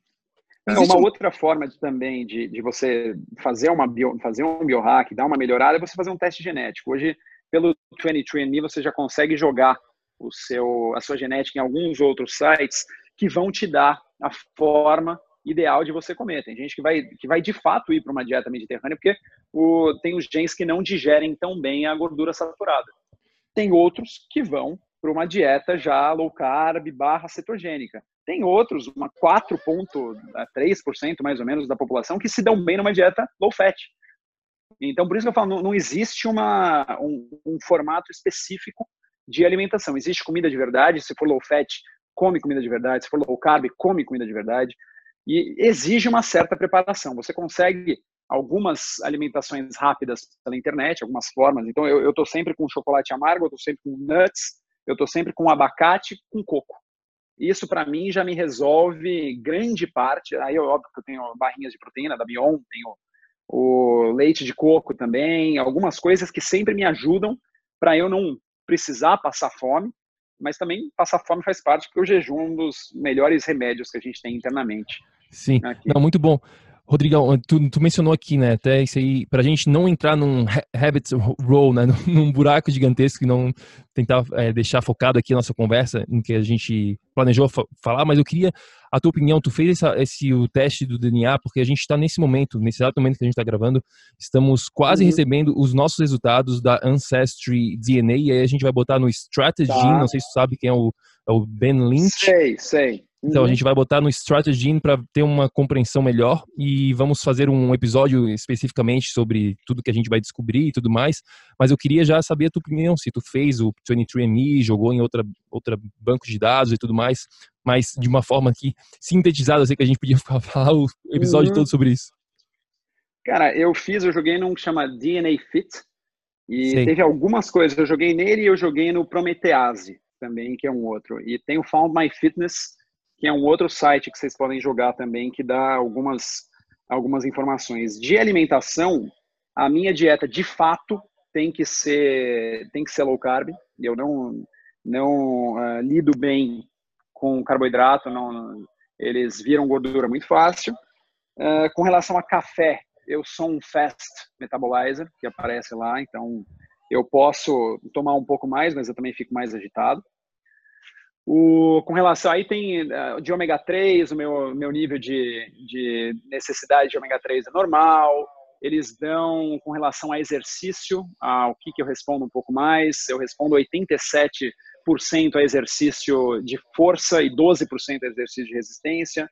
Existe uma um... outra forma de, também de, de você fazer, uma bio, fazer um biohack, dar uma melhorada, é você fazer um teste genético. Hoje, pelo 23andMe, você já consegue jogar o seu, a sua genética em alguns outros sites que vão te dar a forma ideal de você comer. Tem gente que vai, que vai de fato ir para uma dieta mediterrânea porque o, tem os genes que não digerem tão bem a gordura saturada. Tem outros que vão para uma dieta já low carb barra cetogênica. Tem outros, uma 4,3% mais ou menos da população, que se dão bem numa dieta low fat. Então, por isso que eu falo, não, não existe uma, um, um, formato específico de alimentação. Existe comida de verdade, se for low fat, come comida de verdade, se for low carb, come comida de verdade. E exige uma certa preparação. Você consegue algumas alimentações rápidas pela internet, algumas formas. Então, eu estou sempre com chocolate amargo, eu estou sempre com nuts, eu estou sempre com abacate com coco. Isso, para mim, já me resolve grande parte. Aí, óbvio que eu tenho barrinhas de proteína da Bion, tenho o leite de coco também, algumas coisas que sempre me ajudam para eu não precisar passar fome, mas também passar fome faz parte, porque o jejum é um dos melhores remédios que a gente tem internamente. Sim, não, muito bom. Rodrigão, tu, tu, mencionou aqui, né, até isso aí, pra gente não entrar num habit roll, né, (laughs) num buraco gigantesco e não tentar é, deixar focado aqui a nossa conversa em que a gente planejou fa falar, mas eu queria a tua opinião, tu fez essa, esse o teste do DNA, porque a gente está nesse momento, nesse exato momento que a gente está gravando, estamos quase uhum. recebendo os nossos resultados da Ancestry DNA, e aí a gente vai botar no Strategy, tá. não sei se tu sabe quem é o, é o Ben Lynch. Sei, sei. Então, a uhum. gente vai botar no Strategy para ter uma compreensão melhor e vamos fazer um episódio especificamente sobre tudo que a gente vai descobrir e tudo mais. Mas eu queria já saber a tua opinião, se tu fez o 23andMe, jogou em outra, outra banco de dados e tudo mais, mas de uma forma aqui sintetizada, eu sei que a gente podia (laughs) falar o episódio uhum. todo sobre isso. Cara, eu fiz, eu joguei num que chama DNA Fit e sei. teve algumas coisas, eu joguei nele e eu joguei no Promethease também, que é um outro. E tem o Found My Fitness, que é um outro site que vocês podem jogar também, que dá algumas, algumas informações. De alimentação, a minha dieta de fato tem que ser, tem que ser low carb. Eu não, não uh, lido bem com carboidrato, não, eles viram gordura muito fácil. Uh, com relação a café, eu sou um fast metabolizer, que aparece lá, então eu posso tomar um pouco mais, mas eu também fico mais agitado. O, com relação aí tem uh, de ômega 3, o meu, meu nível de, de necessidade de ômega 3 é normal. Eles dão com relação a exercício, ao que, que eu respondo um pouco mais. Eu respondo 87% a exercício de força e 12% a exercício de resistência.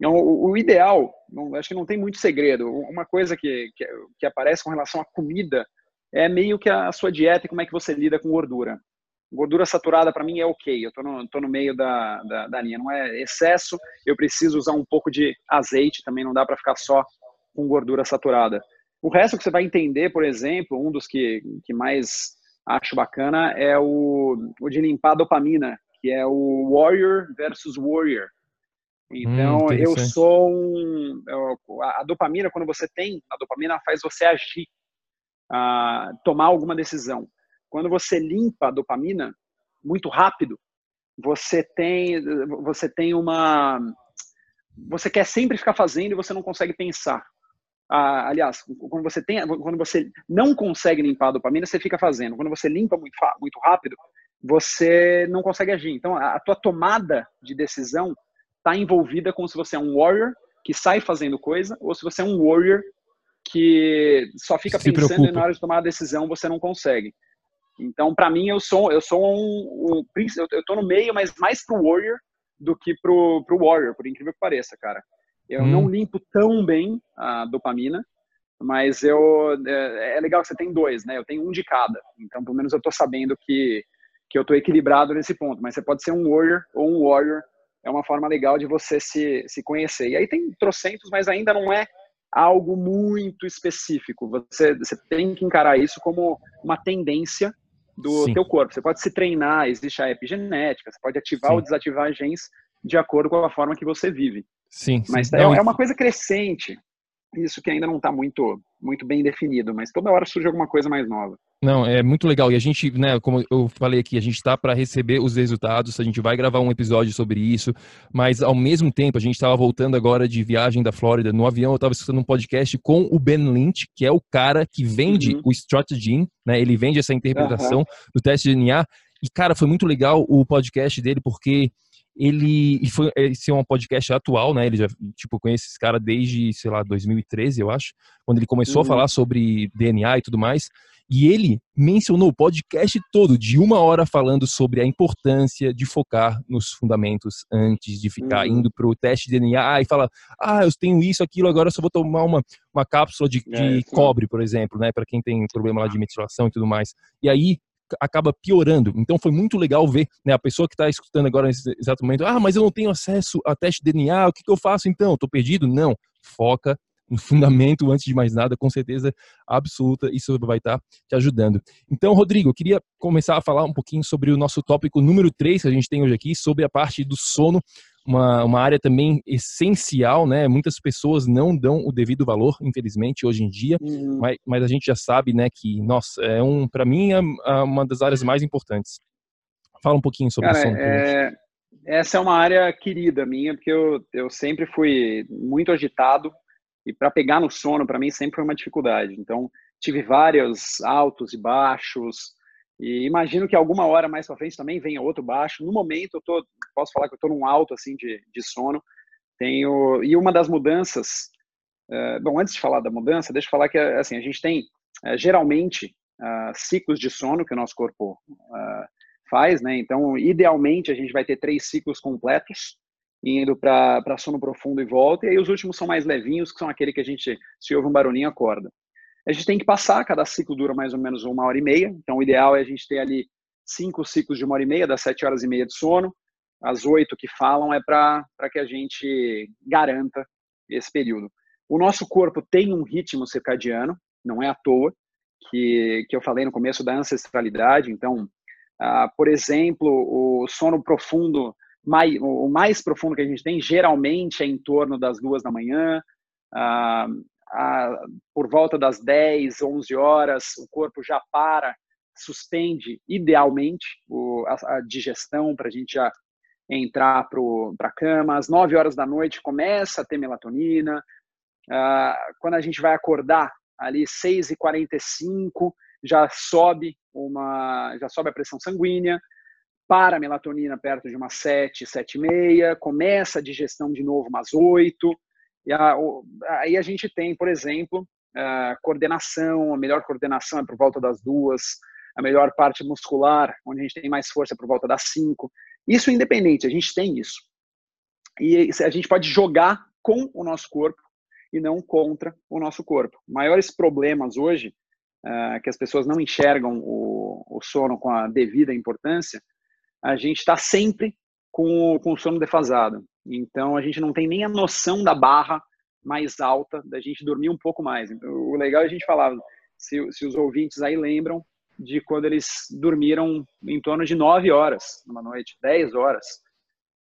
Então, o, o ideal, não, acho que não tem muito segredo. Uma coisa que, que, que aparece com relação à comida é meio que a sua dieta e como é que você lida com gordura. Gordura saturada para mim é ok, eu tô no, tô no meio da, da, da, linha, não é excesso, eu preciso usar um pouco de azeite, também não dá para ficar só com gordura saturada. O resto que você vai entender, por exemplo, um dos que, que mais acho bacana é o, o de limpar dopamina, que é o Warrior versus Warrior. Então, hum, eu sou um. A dopamina, quando você tem, a dopamina faz você agir, a tomar alguma decisão. Quando você limpa a dopamina muito rápido, você tem você tem uma você quer sempre ficar fazendo e você não consegue pensar. Ah, aliás, quando você tem quando você não consegue limpar a dopamina, você fica fazendo. Quando você limpa muito muito rápido, você não consegue agir. Então, a, a tua tomada de decisão está envolvida como se você é um warrior que sai fazendo coisa ou se você é um warrior que só fica Se pensando preocupa. e na hora de tomar a decisão você não consegue. Então, para mim, eu sou, eu sou um, um eu estou no meio, mas mais pro Warrior do que pro, pro Warrior, por incrível que pareça, cara. Eu hum. não limpo tão bem a dopamina, mas eu é, é, legal que você tem dois, né? Eu tenho um de cada. Então, pelo menos eu estou sabendo que que eu estou equilibrado nesse ponto. Mas você pode ser um Warrior ou um Warrior. É uma forma legal de você se, se conhecer. E aí tem trocentos, mas ainda não é algo muito específico. Você, você tem que encarar isso como uma tendência do Sim. teu corpo. Você pode se treinar, existe a epigenética, você pode ativar Sim. ou desativar genes de acordo com a forma que você vive. Sim. Mas é, é, uma coisa crescente. Isso que ainda não está muito, muito bem definido, mas toda hora surge alguma coisa mais nova. Não, é muito legal. E a gente, né, como eu falei aqui, a gente está para receber os resultados, a gente vai gravar um episódio sobre isso, mas ao mesmo tempo, a gente estava voltando agora de viagem da Flórida. No avião, eu estava escutando um podcast com o Ben Lynch, que é o cara que vende uhum. o Strategy, né? Ele vende essa interpretação uhum. do teste de DNA. E, cara, foi muito legal o podcast dele, porque ele e foi esse é um podcast atual, né? Ele já tipo conhece esse cara desde, sei lá, 2013, eu acho, quando ele começou uhum. a falar sobre DNA e tudo mais. E ele mencionou o podcast todo de uma hora falando sobre a importância de focar nos fundamentos antes de ficar uhum. indo para o teste de DNA e fala, ah, eu tenho isso, aquilo, agora eu só vou tomar uma, uma cápsula de, de é, cobre, por exemplo, né? Para quem tem problema lá de metilação e tudo mais. E aí acaba piorando. Então foi muito legal ver né, a pessoa que está escutando agora nesse exato momento, ah, mas eu não tenho acesso a teste de DNA, o que, que eu faço então? Estou perdido? Não, foca no (laughs) fundamento antes de mais nada, com certeza absoluta, isso vai estar tá te ajudando. Então, Rodrigo, eu queria começar a falar um pouquinho sobre o nosso tópico número 3 que a gente tem hoje aqui, sobre a parte do sono uma, uma área também essencial, né? Muitas pessoas não dão o devido valor, infelizmente, hoje em dia, uhum. mas, mas, a gente já sabe, né, que, nossa, é um, para mim, é, é uma das áreas mais importantes. Fala um pouquinho sobre Cara, o sono. É... Essa é uma área querida minha, porque eu, eu sempre fui muito agitado e para pegar no sono, para mim, sempre foi uma dificuldade. Então, tive vários altos e baixos, e imagino que alguma hora mais para frente também venha outro baixo. No momento, eu tô, posso falar que eu estou num alto assim de, de sono. Tenho e uma das mudanças. Uh, bom, antes de falar da mudança, deixa eu falar que assim a gente tem uh, geralmente uh, ciclos de sono que o nosso corpo faz, né? Então, idealmente a gente vai ter três ciclos completos indo para sono profundo e volta. E aí os últimos são mais levinhos, que são aquele que a gente se ouve um barulhinho acorda. A gente tem que passar, cada ciclo dura mais ou menos uma hora e meia, então o ideal é a gente ter ali cinco ciclos de uma hora e meia, das sete horas e meia de sono. As oito que falam é para que a gente garanta esse período. O nosso corpo tem um ritmo circadiano, não é à toa, que, que eu falei no começo da ancestralidade. Então, ah, por exemplo, o sono profundo, mais, o mais profundo que a gente tem, geralmente é em torno das duas da manhã. Ah, a, por volta das 10, 11 horas, o corpo já para, suspende idealmente o, a, a digestão para a gente já entrar para a cama. Às 9 horas da noite começa a ter melatonina. Uh, quando a gente vai acordar, ali 6h45, já sobe, uma, já sobe a pressão sanguínea, para a melatonina perto de umas 7, 7 e meia, começa a digestão de novo umas 8, e a, o, aí a gente tem, por exemplo, a coordenação, a melhor coordenação é por volta das duas, a melhor parte muscular, onde a gente tem mais força é por volta das cinco. Isso independente, a gente tem isso. E a gente pode jogar com o nosso corpo e não contra o nosso corpo. Maiores problemas hoje, uh, que as pessoas não enxergam o, o, sono com a devida importância, a gente está sempre com, com o sono defasado. Então a gente não tem nem a noção da barra mais alta da gente dormir um pouco mais. Então, o legal é a gente falar, se, se os ouvintes aí lembram de quando eles dormiram em torno de 9 horas numa noite, 10 horas.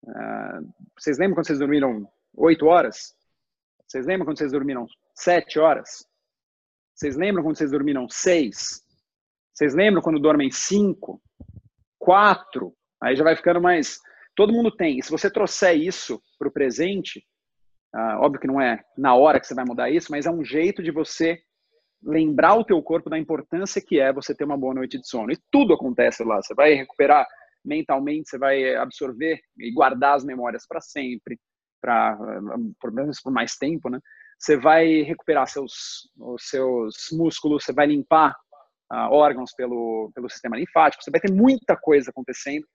Uh, vocês lembram quando vocês dormiram 8 horas? Vocês lembram quando vocês dormiram 7 horas? Vocês lembram quando vocês dormiram 6? Vocês lembram quando dormem 5? 4? Aí já vai ficando mais todo mundo tem. E se você trouxer isso para o presente, uh, óbvio que não é na hora que você vai mudar isso, mas é um jeito de você lembrar o teu corpo da importância que é você ter uma boa noite de sono. E tudo acontece lá. Você vai recuperar mentalmente, você vai absorver e guardar as memórias para sempre, para por menos por mais tempo, né? Você vai recuperar seus os seus músculos, você vai limpar uh, órgãos pelo pelo sistema linfático, você vai ter muita coisa acontecendo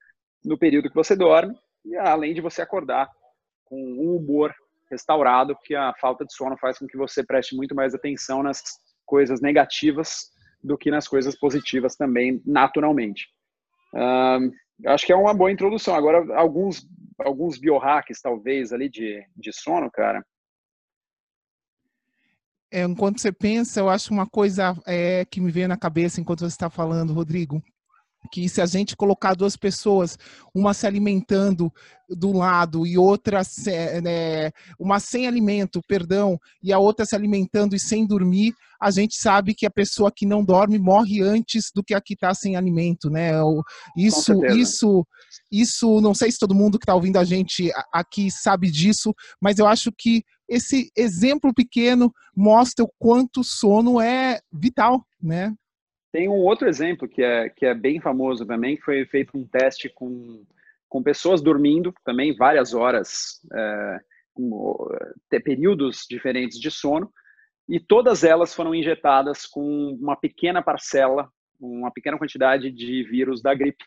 no período que você dorme, e além de você acordar com um humor restaurado, porque a falta de sono faz com que você preste muito mais atenção nas coisas negativas do que nas coisas positivas também, naturalmente. Acho que é uma boa introdução. Agora, alguns, alguns biohacks, talvez, ali de, de sono, cara. É, enquanto você pensa, eu acho uma coisa é, que me veio na cabeça enquanto você está falando, Rodrigo que se a gente colocar duas pessoas, uma se alimentando do lado e outra né, uma sem alimento, perdão, e a outra se alimentando e sem dormir, a gente sabe que a pessoa que não dorme morre antes do que a que está sem alimento, né? Isso, isso, isso, não sei se todo mundo que está ouvindo a gente aqui sabe disso, mas eu acho que esse exemplo pequeno mostra o quanto o sono é vital, né? Tem um outro exemplo que é, que é bem famoso também, que foi feito um teste com, com pessoas dormindo também várias horas, é, com, ter períodos diferentes de sono, e todas elas foram injetadas com uma pequena parcela, uma pequena quantidade de vírus da gripe.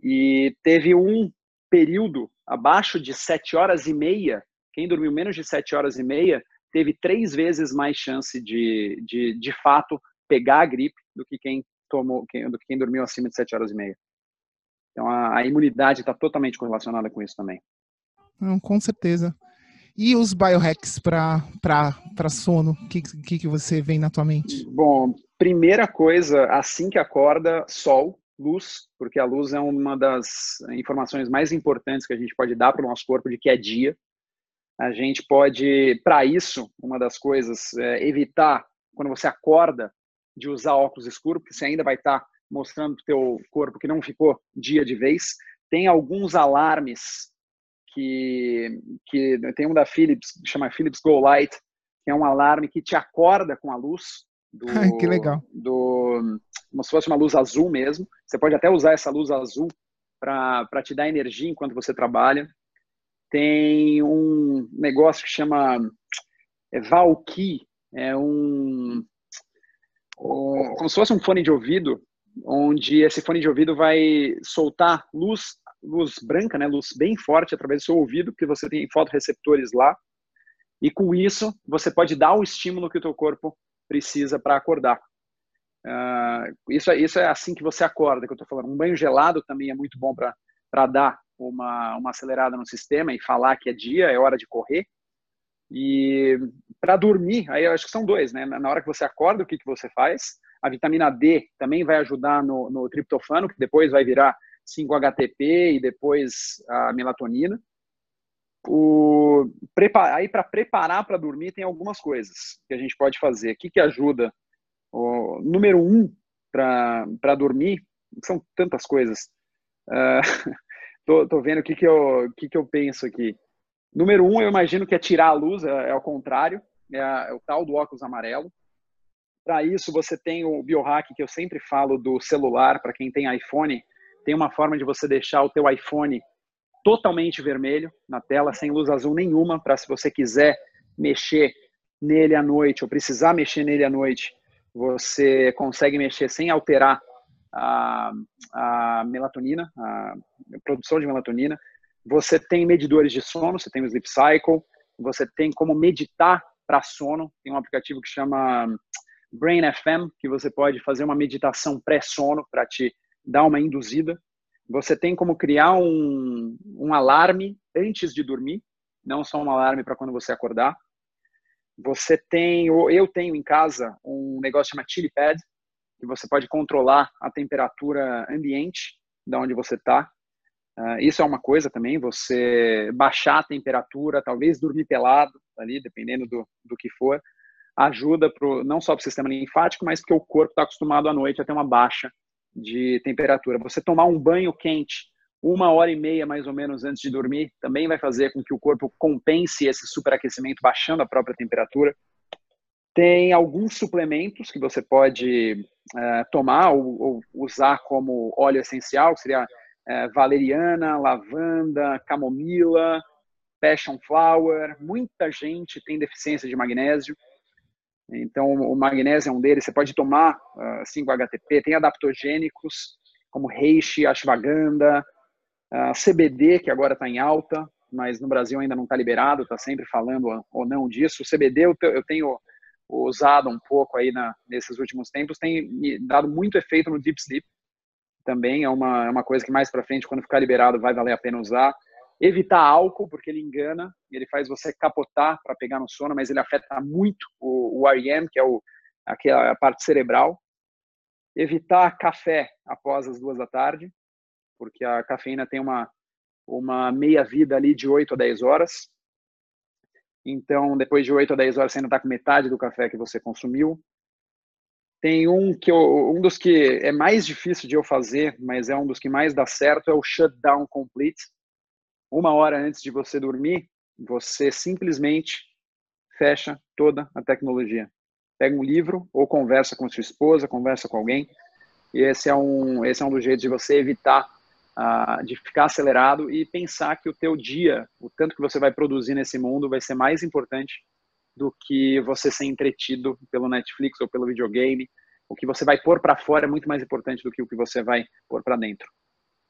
E teve um período abaixo de sete horas e meia, quem dormiu menos de sete horas e meia teve três vezes mais chance de, de, de fato, pegar a gripe do que quem tomou, quem, do que quem dormiu acima de 7 horas e meia. Então a, a imunidade está totalmente correlacionada com isso também. Não, com certeza. E os biohacks para sono? O que, que, que você vê na tua mente? Bom, primeira coisa, assim que acorda, sol, luz, porque a luz é uma das informações mais importantes que a gente pode dar para o nosso corpo de que é dia. A gente pode, para isso, uma das coisas, é evitar, quando você acorda, de usar óculos escuros, porque você ainda vai estar tá mostrando para o teu corpo que não ficou dia de vez. Tem alguns alarmes que, que tem um da Philips, que chama Philips Go Light, que é um alarme que te acorda com a luz do, (laughs) Ai, que legal. do como se fosse uma luz azul mesmo. Você pode até usar essa luz azul para te dar energia enquanto você trabalha. Tem um negócio que chama é, Valky, é um como se fosse um fone de ouvido, onde esse fone de ouvido vai soltar luz, luz branca, né, luz bem forte através do seu ouvido, porque você tem fotoreceptores lá, e com isso você pode dar o estímulo que o teu corpo precisa para acordar. Uh, isso, é, isso é assim que você acorda, que eu estou falando. Um banho gelado também é muito bom para dar uma, uma acelerada no sistema e falar que é dia, é hora de correr. E para dormir, aí eu acho que são dois, né? Na hora que você acorda, o que, que você faz? A vitamina D também vai ajudar no, no triptofano, que depois vai virar 5-HTP e depois a melatonina. O, aí para preparar para dormir tem algumas coisas que a gente pode fazer. O que, que ajuda? O, número um para dormir, são tantas coisas. Uh, (laughs) tô, tô vendo o que, que, eu, que, que eu penso aqui. Número um, eu imagino que é tirar a luz, é, é o contrário, é, é, o tal do óculos amarelo. Para isso, você tem o biohack que eu sempre falo do celular, para quem tem iPhone, tem uma forma de você deixar o teu iPhone totalmente vermelho na tela, sem luz azul nenhuma, para se você quiser mexer nele à noite ou precisar mexer nele à noite, você consegue mexer sem alterar a, a melatonina, a produção de melatonina. Você tem medidores de sono, você tem o Sleep Cycle, você tem como meditar para sono, tem um aplicativo que chama Brain FM, que você pode fazer uma meditação pré-sono para te dar uma induzida. Você tem como criar um, um alarme antes de dormir, não só um alarme para quando você acordar. Você tem, eu tenho em casa um negócio chamado Chili Pad, que você pode controlar a temperatura ambiente da onde você está. Uh, isso é uma coisa também, você baixar a temperatura, talvez dormir pelado ali, dependendo do, do que for, ajuda pro, não só para o sistema linfático, mas porque o corpo está acostumado à noite a ter uma baixa de temperatura. Você tomar um banho quente uma hora e meia mais ou menos antes de dormir também vai fazer com que o corpo compense esse superaquecimento baixando a própria temperatura. Tem alguns suplementos que você pode uh, tomar ou, ou usar como óleo essencial, que seria é, valeriana, lavanda, camomila, passion flower. Muita gente tem deficiência de magnésio. Então, o magnésio é um deles. Você pode tomar uh, 5-HTP. Tem adaptogênicos, como reishi, ashwagandha, uh, CBD, que agora está em alta, mas no Brasil ainda não está liberado, está sempre falando ou não disso. O CBD eu, eu tenho usado um pouco aí na, nesses últimos tempos, tem dado muito efeito no deep sleep também é uma, é uma coisa que mais para frente, quando ficar liberado, vai valer a pena usar. Evitar álcool, porque ele engana, ele faz você capotar para pegar no sono, mas ele afeta muito o, o REM, que é o, aquela a parte cerebral. evitar café após as duas da tarde, porque a cafeína tem uma, uma meia-vida ali de 8 a 10 horas. Então, depois de 8 a 10 horas, você ainda está com metade do café que você consumiu. Tem um que eu, um dos que é mais difícil de eu fazer, mas é um dos que mais dá certo, é o shutdown complete. Uma hora antes de você dormir, você simplesmente fecha toda a tecnologia. Pega um livro ou conversa com sua esposa, conversa com alguém. E esse é um, esse é um dos jeitos de você evitar uh, de ficar acelerado e pensar que o teu dia, o tanto que você vai produzir nesse mundo, vai ser mais importante do que você ser entretido pelo Netflix ou pelo videogame. O que você vai pôr para fora é muito mais importante do que o que você vai pôr para dentro.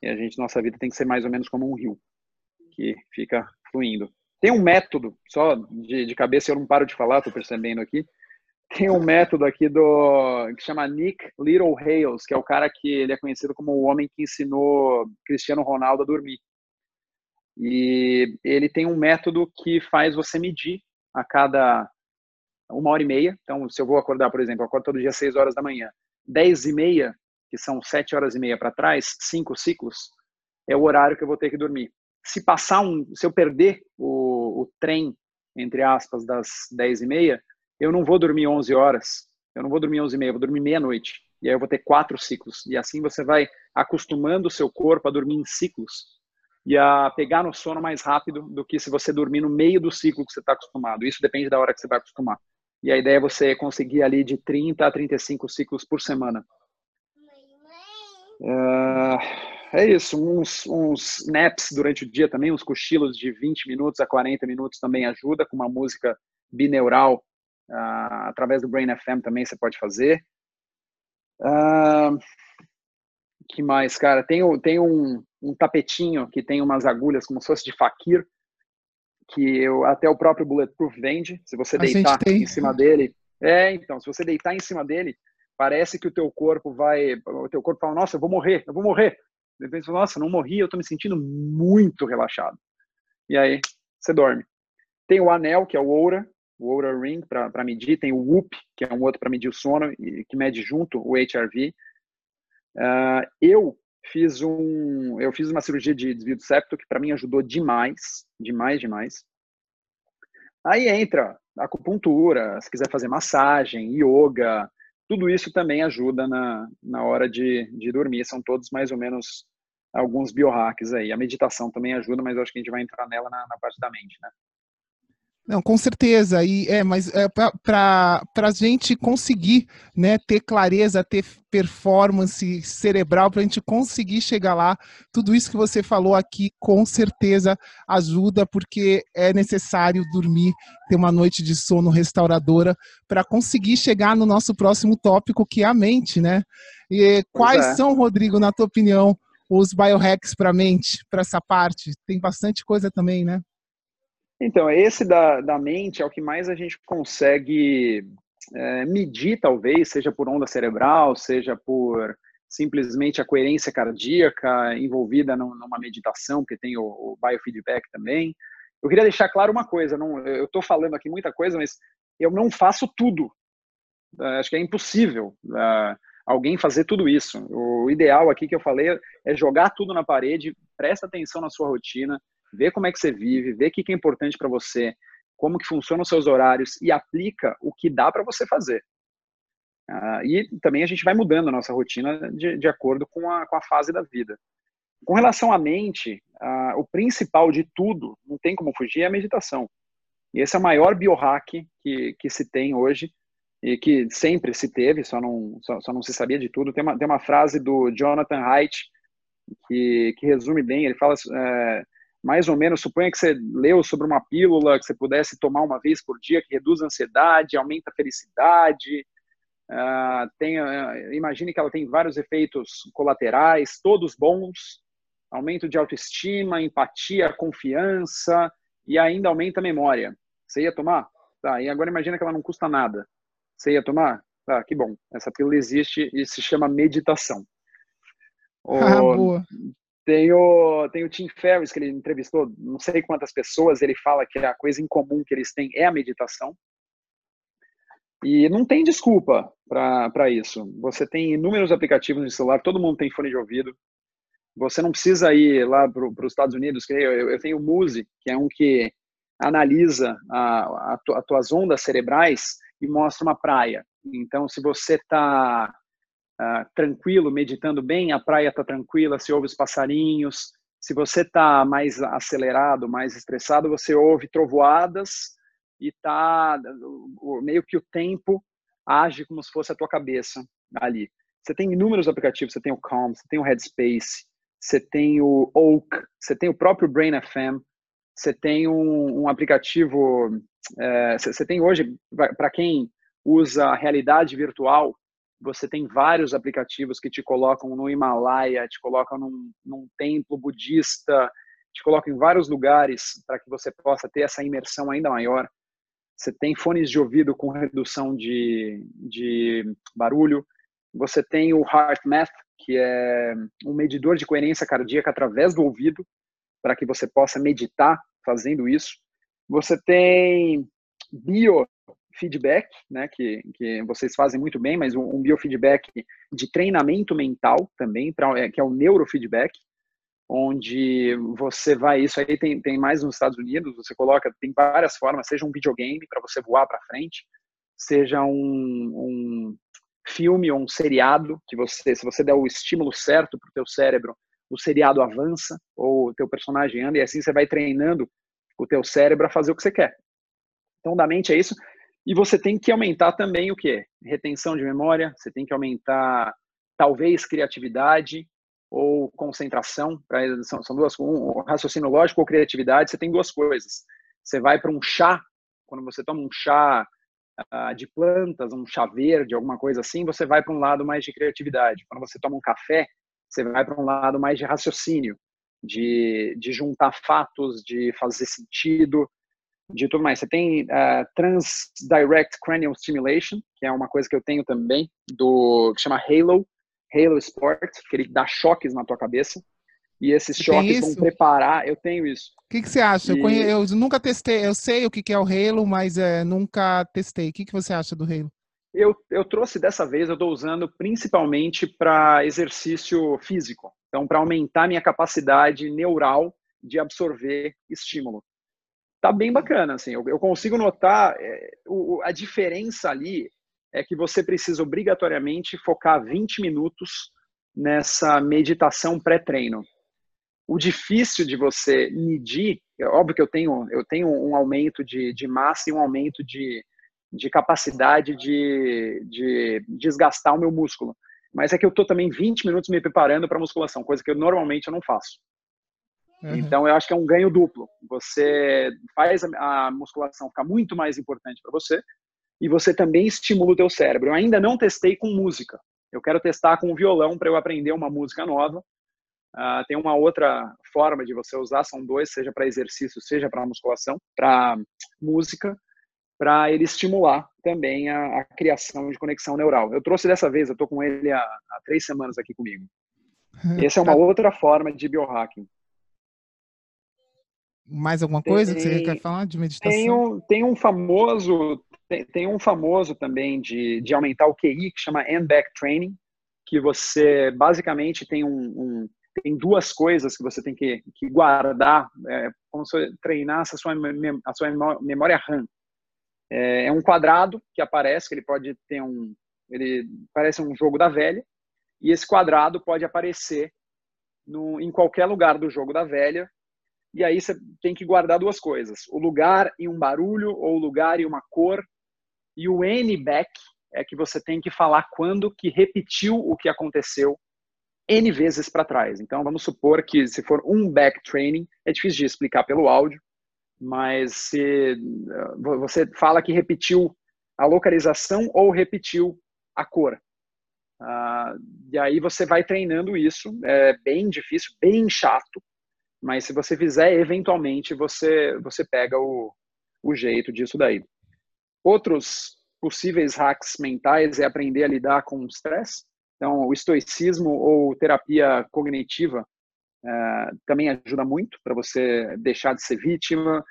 E a gente, nossa vida tem que ser mais ou menos como um rio, que fica fluindo. Tem um método, só de, de cabeça eu não paro de falar, estou percebendo aqui. Tem um método aqui do que chama Nick Little Hales, que é o cara que ele é conhecido como o homem que ensinou Cristiano Ronaldo a dormir. E ele tem um método que faz você medir a cada uma hora e meia. Então, se eu vou acordar, por exemplo, eu acordo todo dia às 6 horas da manhã, 10 e meia, que são 7 horas e meia para trás, cinco ciclos, é o horário que eu vou ter que dormir. Se passar um, se eu perder o, o trem, entre aspas, das 10 e meia, eu não vou dormir 11 horas, eu não vou dormir 11 e meia, vou dormir meia-noite. E aí eu vou ter quatro ciclos. E assim você vai acostumando o seu corpo a dormir em ciclos e a pegar no sono mais rápido do que se você dormir no meio do ciclo que você está acostumado. Isso depende da hora que você vai acostumar. E a ideia é você conseguir ali de 30 a 35 ciclos por semana. Uh, é isso, uns, uns naps durante o dia também, uns cochilos de 20 minutos a 40 minutos também ajuda, com uma música bineural, uh, através do Brain FM também você pode fazer. Que mais, cara? Tem, tem um, um tapetinho que tem umas agulhas como se fosse de faquir, que eu, até o próprio Bulletproof vende. Se você deitar em cima dele. É, então, se você deitar em cima dele, parece que o teu corpo vai. O teu corpo fala, nossa, eu vou morrer, eu vou morrer. De repente, nossa, não morri, eu tô me sentindo muito relaxado. E aí, você dorme. Tem o anel, que é o Oura, o Oura Ring, para medir. Tem o Whoop, que é um outro para medir o sono, e que mede junto o HRV. Uh, eu fiz um, eu fiz uma cirurgia de desvio de septo que para mim ajudou demais, demais, demais. Aí entra acupuntura, se quiser fazer massagem, yoga, tudo isso também ajuda na, na hora de, de dormir. São todos mais ou menos alguns biohacks aí. A meditação também ajuda, mas eu acho que a gente vai entrar nela na, na parte da mente, né? Não, com certeza. E é, mas é, para a gente conseguir né, ter clareza, ter performance cerebral, para a gente conseguir chegar lá, tudo isso que você falou aqui com certeza ajuda, porque é necessário dormir, ter uma noite de sono restauradora para conseguir chegar no nosso próximo tópico, que é a mente, né? E quais é. são, Rodrigo, na tua opinião, os biohacks para a mente, para essa parte? Tem bastante coisa também, né? Então, esse da, da mente é o que mais a gente consegue é, medir, talvez, seja por onda cerebral, seja por simplesmente a coerência cardíaca envolvida numa meditação, que tem o, o biofeedback também. Eu queria deixar claro uma coisa, não, eu estou falando aqui muita coisa, mas eu não faço tudo. Uh, acho que é impossível uh, alguém fazer tudo isso. O ideal aqui que eu falei é jogar tudo na parede, presta atenção na sua rotina, vê como é que você vive, vê o que é importante para você, como que funcionam os seus horários e aplica o que dá para você fazer. Uh, e também a gente vai mudando a nossa rotina de, de acordo com a, com a fase da vida. Com relação à mente, uh, o principal de tudo, não tem como fugir, é a meditação. E esse é o maior biohack que, que se tem hoje e que sempre se teve, só não, só, só não se sabia de tudo. Tem uma, tem uma frase do Jonathan Haidt que, que resume bem, ele fala... Uh, mais ou menos, suponha que você leu sobre uma pílula que você pudesse tomar uma vez por dia, que reduz a ansiedade, aumenta a felicidade. Uh, tem, uh, imagine que ela tem vários efeitos colaterais, todos bons, aumento de autoestima, empatia, confiança e ainda aumenta a memória. Você ia tomar? Tá, e agora imagina que ela não custa nada. Você ia tomar? Tá, que bom. Essa pílula existe e se chama meditação. (laughs) Ah, boa. Tem o, tem o Tim Ferriss, que ele entrevistou não sei quantas pessoas, ele fala que a coisa em comum que eles têm é a meditação. E não tem desculpa para isso. Você tem inúmeros aplicativos no celular, todo mundo tem fone de ouvido. Você não precisa ir lá para os Estados Unidos. Que eu, eu tenho o Muse, que é um que analisa a, a, as tuas ondas cerebrais e mostra uma praia. Então, se você está ah, tranquilo, meditando bem, a praia está tranquila, se ouve os passarinhos. Se você está mais acelerado, mais estressado, você ouve trovoadas e tá meio que o tempo age como se fosse a tua cabeça ali. Você tem inúmeros aplicativos, você tem o Calm, você tem o Headspace, você tem o Oak, você tem o próprio Brain FM, você tem um, um aplicativo, é, você tem hoje, para quem usa realidade virtual, você tem vários aplicativos que te colocam no Himalaia, te colocam num, num templo budista, te colocam em vários lugares para que você possa ter essa imersão ainda maior. Você tem fones de ouvido com redução de, de barulho. Você tem o HeartMath, que é um medidor de coerência cardíaca através do ouvido, para que você possa meditar fazendo isso. Você tem biofeedback, né, que, que vocês fazem muito bem, mas um, um biofeedback de treinamento mental também, pra, é, que é o neurofeedback, onde você vai, isso aí tem, tem mais nos Estados Unidos, você coloca, tem várias formas, seja um videogame para você voar para frente, seja um, um filme ou um seriado, que você, se você der o estímulo certo para o teu cérebro, o seriado avança, ou o teu personagem anda, e assim você vai treinando o teu cérebro a fazer o que você quer. Então, da mente é isso. E você tem que aumentar também o quê? Retenção de memória, você tem que aumentar, talvez, criatividade ou concentração. São, são duas, um, raciocínio lógico ou criatividade, você tem duas coisas. Você vai para um chá, quando você toma um chá uh, de plantas, um chá verde, alguma coisa assim, você vai para um lado mais de criatividade. Quando você toma um café, você vai para um lado mais de raciocínio, de, de juntar fatos, de fazer sentido, de tudo mais. Você tem uh, Transdirect Cranial Stimulation, que é uma coisa que eu tenho também, do que chama Halo, Halo Sport, que ele dá choques na tua cabeça. E esses você choques vão preparar. Eu tenho isso. O que, que você acha? E... Eu, conhe... eu, nunca testei, eu sei o que, que é o Halo, mas é, nunca testei. O que, que você acha do Halo? Eu, eu trouxe dessa vez, eu estou usando principalmente para exercício físico. Então, para aumentar minha capacidade neural de absorver estímulo. Tá bem bacana, assim. Eu, eu consigo notar é, o, a diferença ali é que você precisa obrigatoriamente focar 20 minutos nessa meditação pré-treino. O difícil de você medir, é óbvio que eu tenho, eu tenho um aumento de, de massa e um aumento de, de capacidade de, de desgastar o meu músculo. Mas é que eu estou também 20 minutos me preparando para musculação, coisa que eu normalmente eu não faço. Uhum. Então eu acho que é um ganho duplo. Você faz a, a musculação ficar muito mais importante para você e você também estimula o teu cérebro. Eu ainda não testei com música. Eu quero testar com o violão para eu aprender uma música nova. Uh, tem uma outra forma de você usar, são dois, seja para exercício, seja para musculação, para música para ele estimular também a, a, criação de conexão neural. Eu trouxe dessa vez, eu estou com ele há, há, três semanas aqui comigo. Essa é uma outra forma de biohacking. Mais alguma coisa tem, que você quer falar de meditação? Tem um, tem um famoso, tem, tem, um famoso também de, de aumentar o QI que chama end-back training, que você basicamente tem um, um tem duas coisas que você tem que, que guardar, é, como se treinar a sua, a sua memória RAM. É, é um quadrado que aparece, que ele pode ter um, ele parece um jogo da velha, e esse quadrado pode aparecer no, em qualquer lugar do jogo da velha, e aí você tem que guardar duas coisas: o lugar e um barulho, ou o lugar e uma cor, e o N-back é que você tem que falar quando que repetiu o que aconteceu N vezes para trás. Então, vamos supor que se for um back training, é difícil de explicar pelo áudio, mas se você fala que repetiu a localização ou repetiu a cor. Uh, e aí você vai treinando isso, é bem difícil, bem chato, mas se você fizer, eventualmente você, você pega o, o jeito disso daí. Outros possíveis hacks mentais é aprender a lidar com o estresse. Então, o estoicismo ou terapia cognitiva uh, também ajuda muito para você deixar de ser vítima,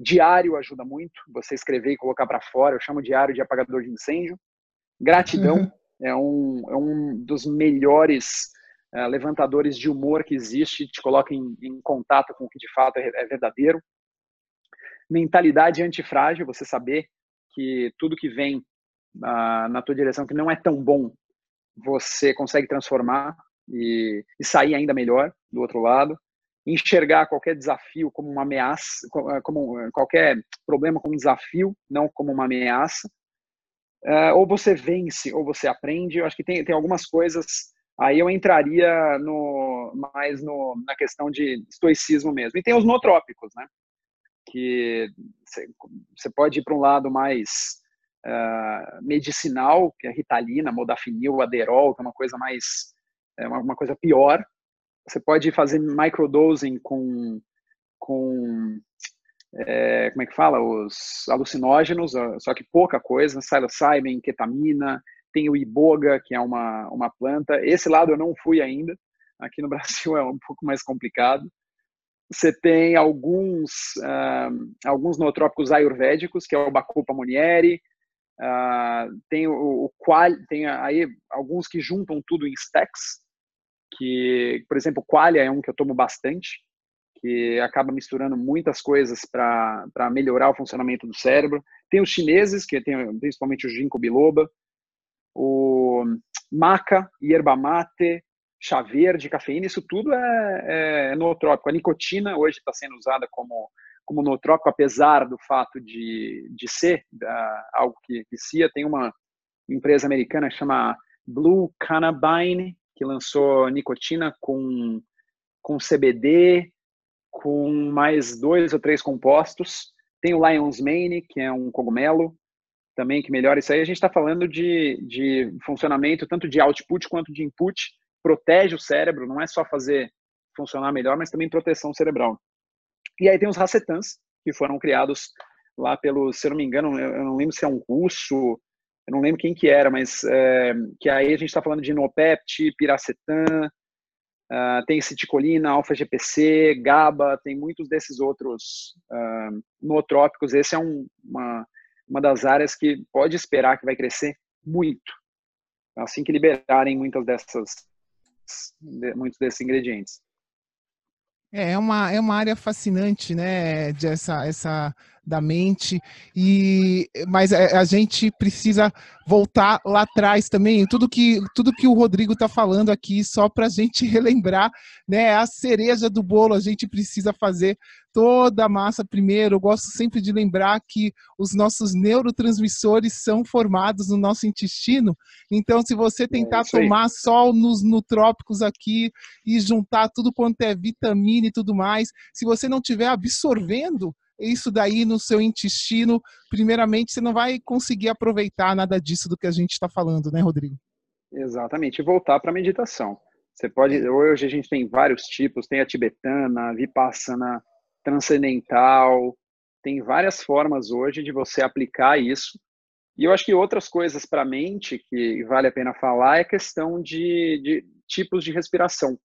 Diário ajuda muito, você escrever e colocar para fora. Eu chamo diário de apagador de incêndio. Gratidão uhum. é, um, é um dos melhores levantadores de humor que existe, te coloca em, em contato com o que de fato é, é verdadeiro. Mentalidade antifrágil, você saber que tudo que vem uh, na tua direção que não é tão bom, você consegue transformar e, e sair ainda melhor do outro lado enxergar qualquer desafio como uma ameaça, como qualquer problema como um desafio, não como uma ameaça. Ou você vence, ou você aprende. Eu acho que tem, tem algumas coisas. Aí eu entraria no, mais no, na questão de estoicismo mesmo. E tem os nootrópicos, né? Que você pode ir para um lado mais uh, medicinal, que é ritalina, modafinil, aderol, que é uma coisa mais, é uma, uma coisa pior, você pode fazer microdosing com, com é, como é que fala? Os alucinógenos, só que pouca coisa, psilocybin, ketamina, tem o iboga, que é uma, uma planta. Esse lado eu não fui ainda, aqui no (laughs) Brasil é um pouco mais complicado. Você tem alguns, uh, alguns nootrópicos ayurvédicos, que é o Bacopa Monieri, uh, tem o, o qual, tem aí alguns que juntam tudo em stacks, que, por exemplo, qualia é um que eu tomo bastante, que acaba misturando muitas coisas para melhorar o funcionamento do cérebro. Tem os chineses, que tem principalmente o ginkgo biloba, o maca, yerba mate, chá verde, cafeína, isso tudo é, é nootrópico. A nicotina hoje está sendo usada como, como nootrópico, apesar do fato de, de ser uh, algo que vicia. Tem uma empresa americana que chama Blue Cannabine, que lançou nicotina com, com CBD, com mais dois ou três compostos. Tem o Lion's Mane, que é um cogumelo, também que melhora isso aí. A gente está falando de, de funcionamento tanto de output quanto de input, protege o cérebro, não é só fazer funcionar melhor, mas também proteção cerebral. E aí tem os racetans, que foram criados lá pelo, se eu não me engano, eu não lembro se é um russo, eu não lembro quem que era, mas é, que aí a gente está falando de Nopept, Piracetam, uh, tem citicolina, alfa-GPC, GABA, tem muitos desses outros uh, nootrópicos. Esse é um, uma, uma das áreas que pode esperar que vai crescer muito, assim que liberarem muitas dessas, muitos desses ingredientes. É, é uma, é uma área fascinante, né, de essa, essa da mente, e mas a, a gente precisa voltar lá atrás também, tudo que, tudo que o Rodrigo está falando aqui, só para a gente (laughs) relembrar, né, a cereja do bolo, a gente precisa fazer toda a massa primeiro. Eu gosto sempre de lembrar que os nossos neurotransmissores são formados no nosso intestino. Então, se você tentar é tomar só nos nutrópicos aqui e juntar tudo quanto é vitamina e tudo mais, se você não estiver absorvendo isso daí no seu intestino, primeiramente você não vai conseguir aproveitar nada disso do que a gente está falando, né, Rodrigo? Exatamente. E voltar para a meditação. Você pode. Hoje a gente tem vários tipos, tem a tibetana, a vipassana, transcendental, tem várias formas hoje de você aplicar isso. E eu acho que outras coisas para a mente que vale a pena falar é questão de, de tipos de respiração.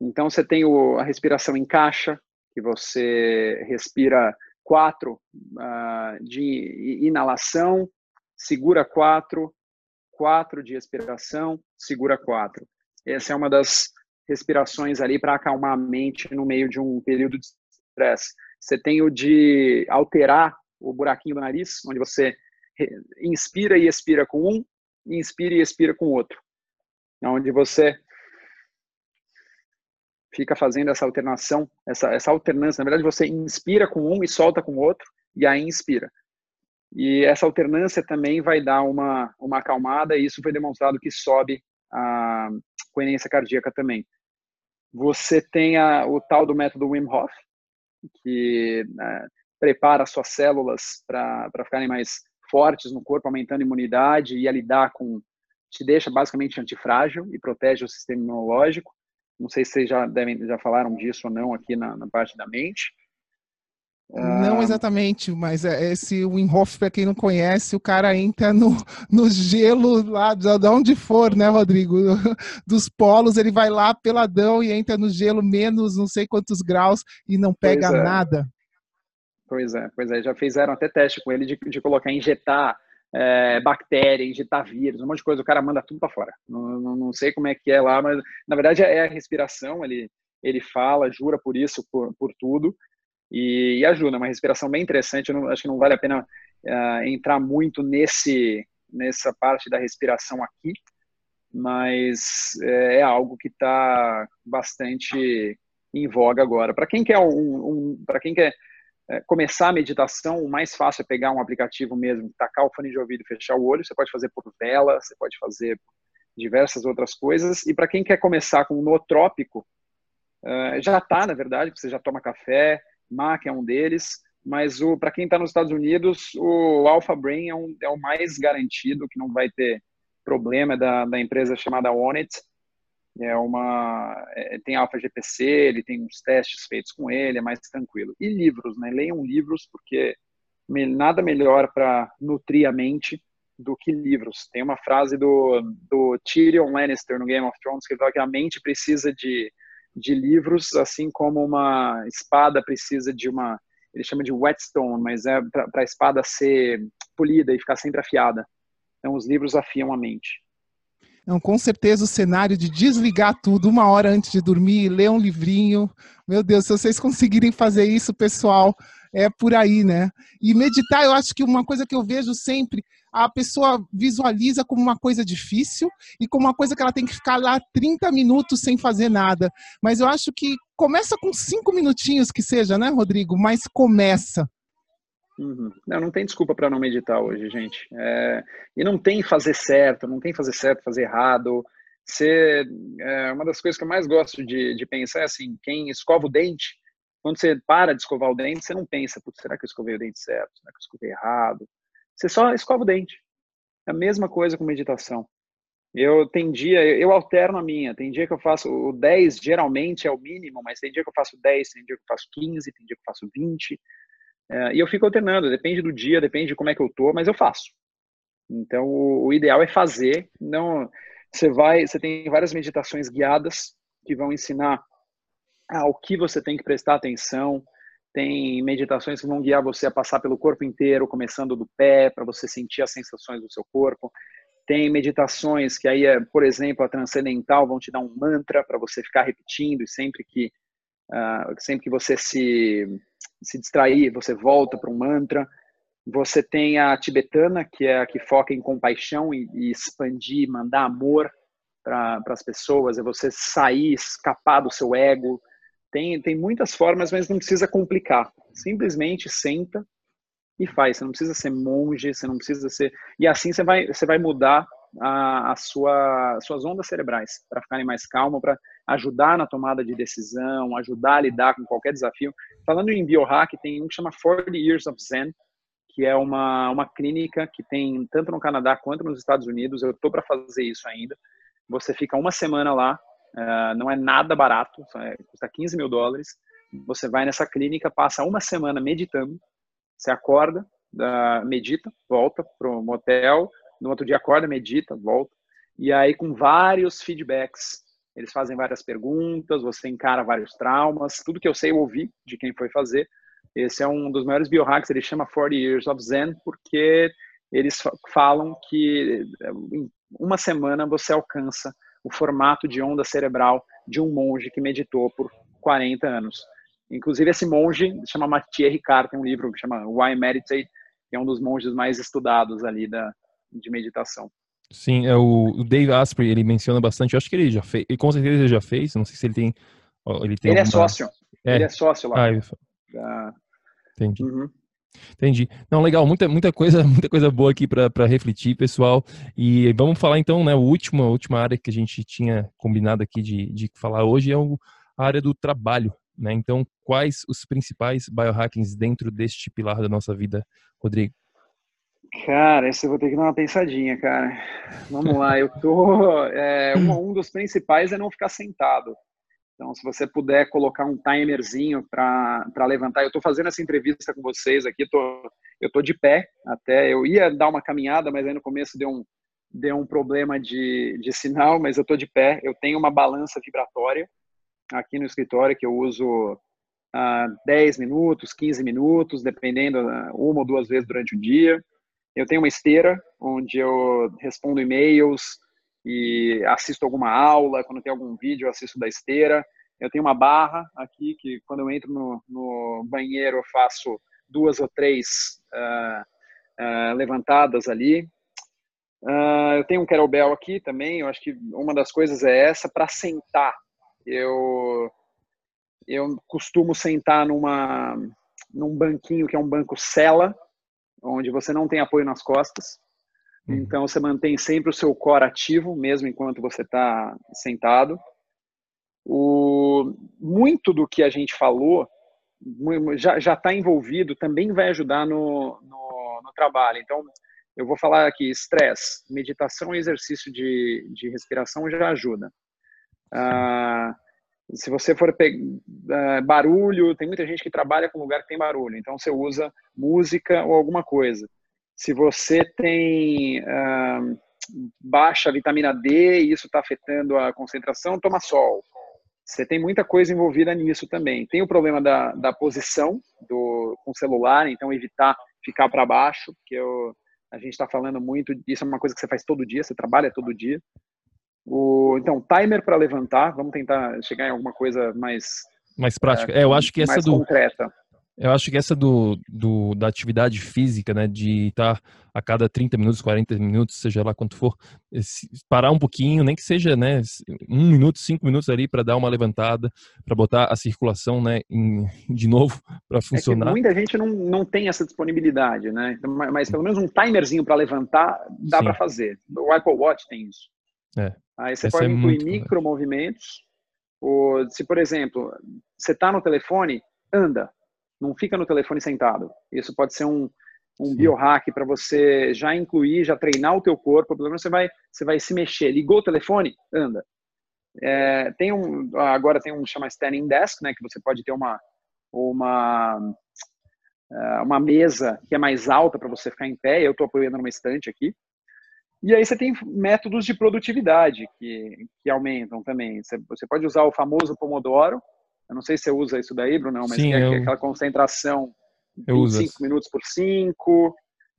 Então você tem o, a respiração em caixa, que você respira quatro uh, de inalação, segura quatro, quatro de expiração, segura quatro. Essa é uma das respirações ali para acalmar a mente no meio de um período de estresse. Você tem o de alterar o buraquinho do nariz, onde você inspira e expira com um, inspira e expira com outro. Onde você fica fazendo essa alternação, essa, essa alternância. Na verdade, você inspira com um e solta com o outro, e aí inspira. E essa alternância também vai dar uma, uma acalmada, e isso foi demonstrado que sobe a coerência cardíaca também. Você tem a, o tal do método Wim Hof, que né, prepara suas células para ficarem mais fortes no corpo, aumentando a imunidade e a lidar com. te deixa basicamente antifrágil e protege o sistema imunológico. Não sei se vocês já, devem, já falaram disso ou não aqui na, na parte da mente. Não ah, exatamente, mas é, esse Wim Hof, para quem não conhece, o cara entra no, (laughs) no gelo lá, de onde for, né, Rodrigo? (laughs) Dos polos, ele vai lá peladão e entra no gelo menos não sei quantos graus e não pega é. nada. Pois é, pois é. Já fizeram até teste com ele de, de colocar, injetar é, bactéria, injetar vírus, um monte de coisa. O cara manda tudo para fora. Não, não, não, sei como é que é lá, mas na verdade é a respiração. Ele, ele fala, jura por isso, por, por tudo. E, e ajuda. Uma respiração bem interessante. Não, acho que não vale a pena uh, entrar muito nesse nessa parte da respiração aqui, mas é, é algo que está bastante em voga agora. Para quem quer um, um para quem quer é, começar a meditação, o mais fácil é pegar um aplicativo mesmo, tacar o fone de ouvido, fechar o olho. Você pode fazer por vela, você pode fazer diversas outras coisas. E para quem quer começar com o nootrópico, uh, já está, na verdade, você já toma café, MAC é um deles. Mas para quem está nos Estados Unidos, o Alpha Brain é, um, é o mais garantido, que não vai ter problema, é da, da empresa chamada Onit é uma é, tem alfa GPC, ele tem uns testes feitos com ele, é mais tranquilo. E livros, né? Leiam livros porque nada melhor para nutrir a mente do que livros. Tem uma frase do, do Tyrion Lannister no Game of Thrones que fala que a mente precisa de, de livros, assim como uma espada precisa de uma, ele chama de whetstone, mas é para a espada ser polida e ficar sempre afiada. Então os livros afiam a mente. Então, com certeza, o cenário de desligar tudo uma hora antes de dormir, ler um livrinho. Meu Deus, se vocês (laughs) conseguirem fazer isso, pessoal, é por aí, né? E meditar, eu acho que uma coisa que eu vejo sempre, a pessoa visualiza como uma coisa difícil e como uma coisa que ela tem que ficar lá 30 minutos sem fazer nada. Mas eu acho que começa com cinco minutinhos que seja, né, Rodrigo? Mas começa. Uhum. Não, não tem desculpa para não meditar hoje, gente. É, e não tem fazer certo, não tem fazer certo, fazer errado. Você, é, uma das coisas que eu mais gosto de, de pensar é assim, quem escova o dente, quando você para de escovar o dente, você não pensa, será que eu escovei o dente certo? Será que eu escovei errado? Você só escova o dente. É a mesma coisa com meditação. Eu tem dia, eu alterno a minha. Tem dia que eu faço o 10, geralmente é o mínimo, mas tem dia que eu faço 10, tem dia que eu faço 15, tem dia que eu faço 20. É, e eu fico alternando, depende do dia, depende de como é que eu tô, mas eu faço. Então, o, o ideal é fazer. Não, você vai, você tem várias meditações guiadas que vão ensinar ao que você tem que prestar atenção. Tem meditações que vão guiar você a passar pelo corpo inteiro, começando do pé, para você sentir as sensações do seu corpo. Tem meditações que aí, é, por exemplo, a transcendental vão te dar um mantra para você ficar repetindo e sempre que uh, sempre que você se se distrair, você volta para um mantra. Você tem a tibetana, que é a que foca em compaixão e, e expandir, mandar amor para as pessoas, é você sair, escapar do seu ego. Tem, tem muitas formas, mas não precisa complicar. Simplesmente senta e faz. Você não precisa ser monge, você não precisa ser. E assim você vai, você vai mudar a, a sua, suas ondas cerebrais para ficarem mais calmas, para ajudar na tomada de decisão, ajudar a lidar com qualquer desafio. Falando em biohack, tem um que chama 40 Years of Zen, que é uma, uma clínica que tem tanto no Canadá quanto nos Estados Unidos. Eu estou para fazer isso ainda. Você fica uma semana lá, uh, não é nada barato, é, custa 15 mil dólares. Você vai nessa clínica, passa uma semana meditando, você acorda, uh, medita, volta para o motel, no outro dia acorda, medita, volta. E aí, com vários feedbacks, eles fazem várias perguntas, você encara vários traumas, tudo que eu sei eu ouvi de quem foi fazer. Esse é um dos maiores biohacks, ele chama 40 Years of Zen, porque eles falam que em uma semana você alcança o formato de onda cerebral de um monge que meditou por 40 anos. Inclusive, esse monge chama Mathieu Ricard, tem um livro que chama Why Meditate, que é um dos monges mais estudados ali da, de meditação. Sim, é o, o Dave Asprey, ele menciona bastante, eu acho que ele já fez, e com certeza ele já fez, não sei se ele tem... Ele, tem ele é é sócio, é. ele é sócio lá. Ah, ah. Entendi. Uhum. Entendi. Não, legal, muita, muita coisa, (laughs) muita coisa boa aqui para refletir, pessoal. E vamos falar então, né, a última, a última área que a gente tinha combinado aqui de, de falar hoje é o, a área do trabalho, né? Então, quais os principais biohackings dentro deste pilar da nossa vida, Rodrigo? Cara, esse eu vou ter que dar uma pensadinha, cara. Vamos lá, eu tô. É, um, um, dos principais é não ficar sentado. Então, se você puder colocar um timerzinho para levantar, eu estou fazendo essa entrevista com vocês aqui, tô, eu estou de pé até. Eu ia dar uma caminhada, mas aí no começo deu um, deu um problema de, de sinal, mas eu estou de pé. Eu tenho uma balança vibratória aqui no escritório que eu uso a 10 minutos, 15 minutos, dependendo, uma ou duas vezes durante o dia. Eu tenho uma esteira onde eu respondo e-mails e assisto alguma aula. Quando tem algum vídeo, eu assisto da esteira. Eu tenho uma barra aqui que, quando eu entro no, no banheiro, eu faço duas ou três uh, uh, levantadas ali. Uh, eu tenho um kettlebell aqui também. Eu acho que uma das coisas é essa para sentar. Eu eu costumo sentar numa num banquinho que é um banco cela, onde você não tem apoio nas costas. Uhum. Então você mantém sempre o seu core ativo, mesmo enquanto você está sentado. O, muito do que a gente falou já está envolvido, também vai ajudar no, no, no, trabalho. Então, eu vou falar aqui: estresse, meditação e exercício de, de respiração já ajuda. Ah, se você for pegar uh, barulho, tem muita gente que trabalha com lugar que tem barulho, então você usa música ou alguma coisa. Se você tem uh, baixa vitamina D e isso está afetando a concentração, toma sol. Você tem muita coisa envolvida nisso também. Tem o problema da, da posição do, com o celular, então evitar ficar para baixo, que eu, a gente está falando muito, isso é uma coisa que você faz todo dia, você trabalha todo dia. O, então, timer para levantar, vamos tentar chegar em alguma coisa mais mais prática. É, é eu acho que essa do concreta. Eu acho que essa do, do da atividade física, né, de estar a cada 30 minutos, 40 minutos, seja lá quanto for, parar um pouquinho, nem que seja, né, um minuto, cinco minutos ali para dar uma levantada, para botar a circulação, né, em, de novo para funcionar. É muita gente não, não tem essa disponibilidade, né, mas pelo menos um timerzinho para levantar dá para fazer. O Apple Watch tem isso. É. Aí você Essa pode é incluir micro movimentos. Ou, se, por exemplo, você está no telefone, anda. Não fica no telefone sentado. Isso pode ser um, um biohack para você já incluir, já treinar o teu corpo. Pelo menos você vai, você vai se mexer. Ligou o telefone, anda. É, tem um, agora tem um chama standing desk, né, que você pode ter uma uma é, uma mesa que é mais alta para você ficar em pé. Eu estou apoiando numa estante aqui. E aí você tem métodos de produtividade que, que aumentam também. Você, você pode usar o famoso Pomodoro. Eu não sei se você usa isso daí, Bruno, mas Sim, é eu... aquela concentração eu 25 minutos por 5,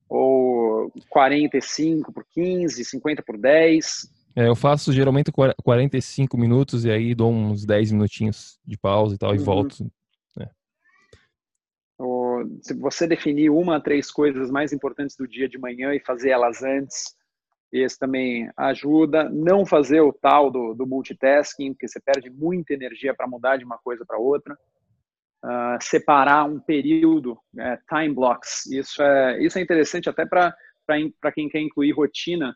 ou 45 por 15, 50 por 10. É, eu faço geralmente 45 minutos e aí dou uns 10 minutinhos de pausa e tal, uhum. e volto. É. se você definir uma, três coisas mais importantes do dia de manhã e fazer elas antes, esse também ajuda. Não fazer o tal do, do multitasking, porque você perde muita energia para mudar de uma coisa para outra. Uh, separar um período, é, time blocks. Isso é, isso é interessante até para quem quer incluir rotina,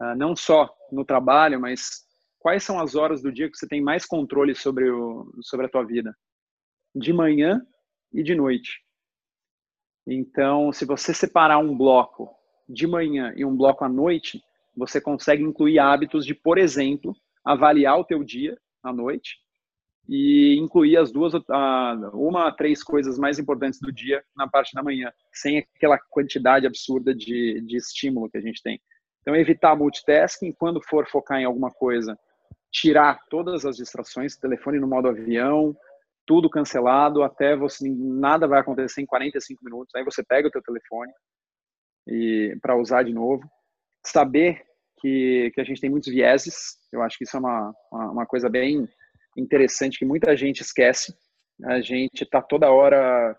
uh, não só no trabalho, mas quais são as horas do dia que você tem mais controle sobre, o, sobre a tua vida? De manhã e de noite. Então, se você separar um bloco de manhã e um bloco à noite, você consegue incluir hábitos de, por exemplo, avaliar o teu dia à noite e incluir as duas, uma a três coisas mais importantes do dia na parte da manhã, sem aquela quantidade absurda de, de estímulo que a gente tem. Então, evitar multitasking, quando for focar em alguma coisa, tirar todas as distrações, telefone no modo avião, tudo cancelado, até você nada vai acontecer em 45 minutos. Aí você pega o teu telefone, e para usar de novo. Saber que, que a gente tem muitos vieses, eu acho que isso é uma, uma coisa bem interessante que muita gente esquece. A gente está toda hora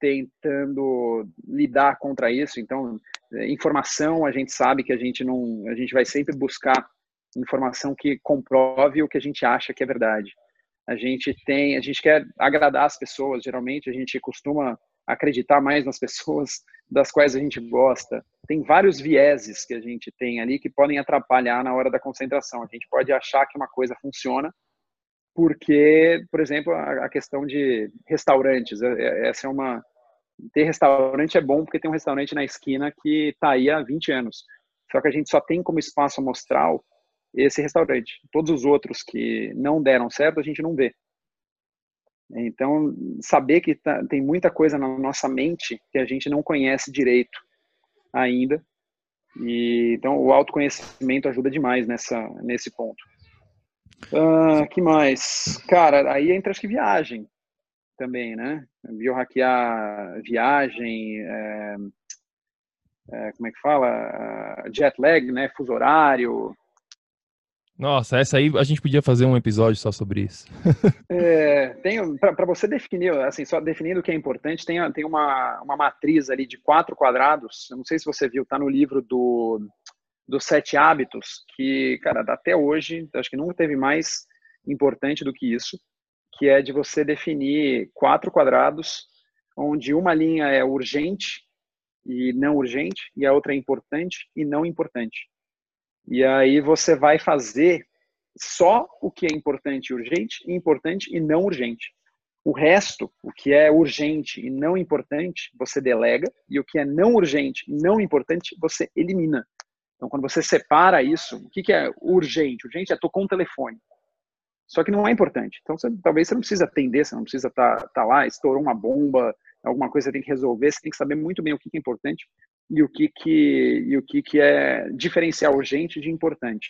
tentando lidar contra isso. Então, informação, a gente sabe que a gente não, a gente vai sempre buscar informação que comprove o que a gente acha que é verdade. A gente tem, a gente quer agradar as pessoas. Geralmente, a gente costuma acreditar mais nas pessoas (laughs) das quais a gente gosta. Tem vários vieses que a gente tem ali que podem atrapalhar na hora da concentração. A gente pode achar que uma coisa funciona porque, por exemplo, a questão de restaurantes. É, é, essa é uma ter restaurante é bom porque tem um restaurante na esquina que está aí há 20 anos. Só que a gente só tem como espaço amostral esse restaurante. Todos os outros que não deram certo, a gente não vê. Então, saber que tá, tem muita coisa na nossa mente que a gente não conhece direito ainda. E, então, o autoconhecimento ajuda demais nessa, nesse ponto. Ah, que mais? Cara, aí entra acho que viagem. também, né? Biohackear viagem, é, é, como é que fala? Jet lag, né? Fuso horário. Nossa, essa aí a gente podia fazer um episódio só sobre isso. (laughs) é, para você definir, assim, só definindo o que é importante, tem, tem uma, uma matriz ali de quatro quadrados. Eu não sei se você viu, tá no livro do dos sete hábitos, que, cara, até hoje, acho que nunca teve mais importante do que isso, que é de você definir quatro quadrados, onde uma linha é urgente e não urgente, e a outra é importante e não importante. E aí você vai fazer só o que é importante e urgente, importante e não urgente. O resto, o que é urgente e não importante, você delega, e o que é não urgente e não importante, você elimina. Então, quando você separa isso, o que, é urgente? Urgente é tocar um telefone. Só que não é importante. Então, você, talvez você não precisa atender, você não precisa estar tá, tá lá, estourou uma bomba, alguma coisa você tem que resolver, você tem que saber muito bem o que, que é importante e o que que e o que que é diferenciar urgente de importante.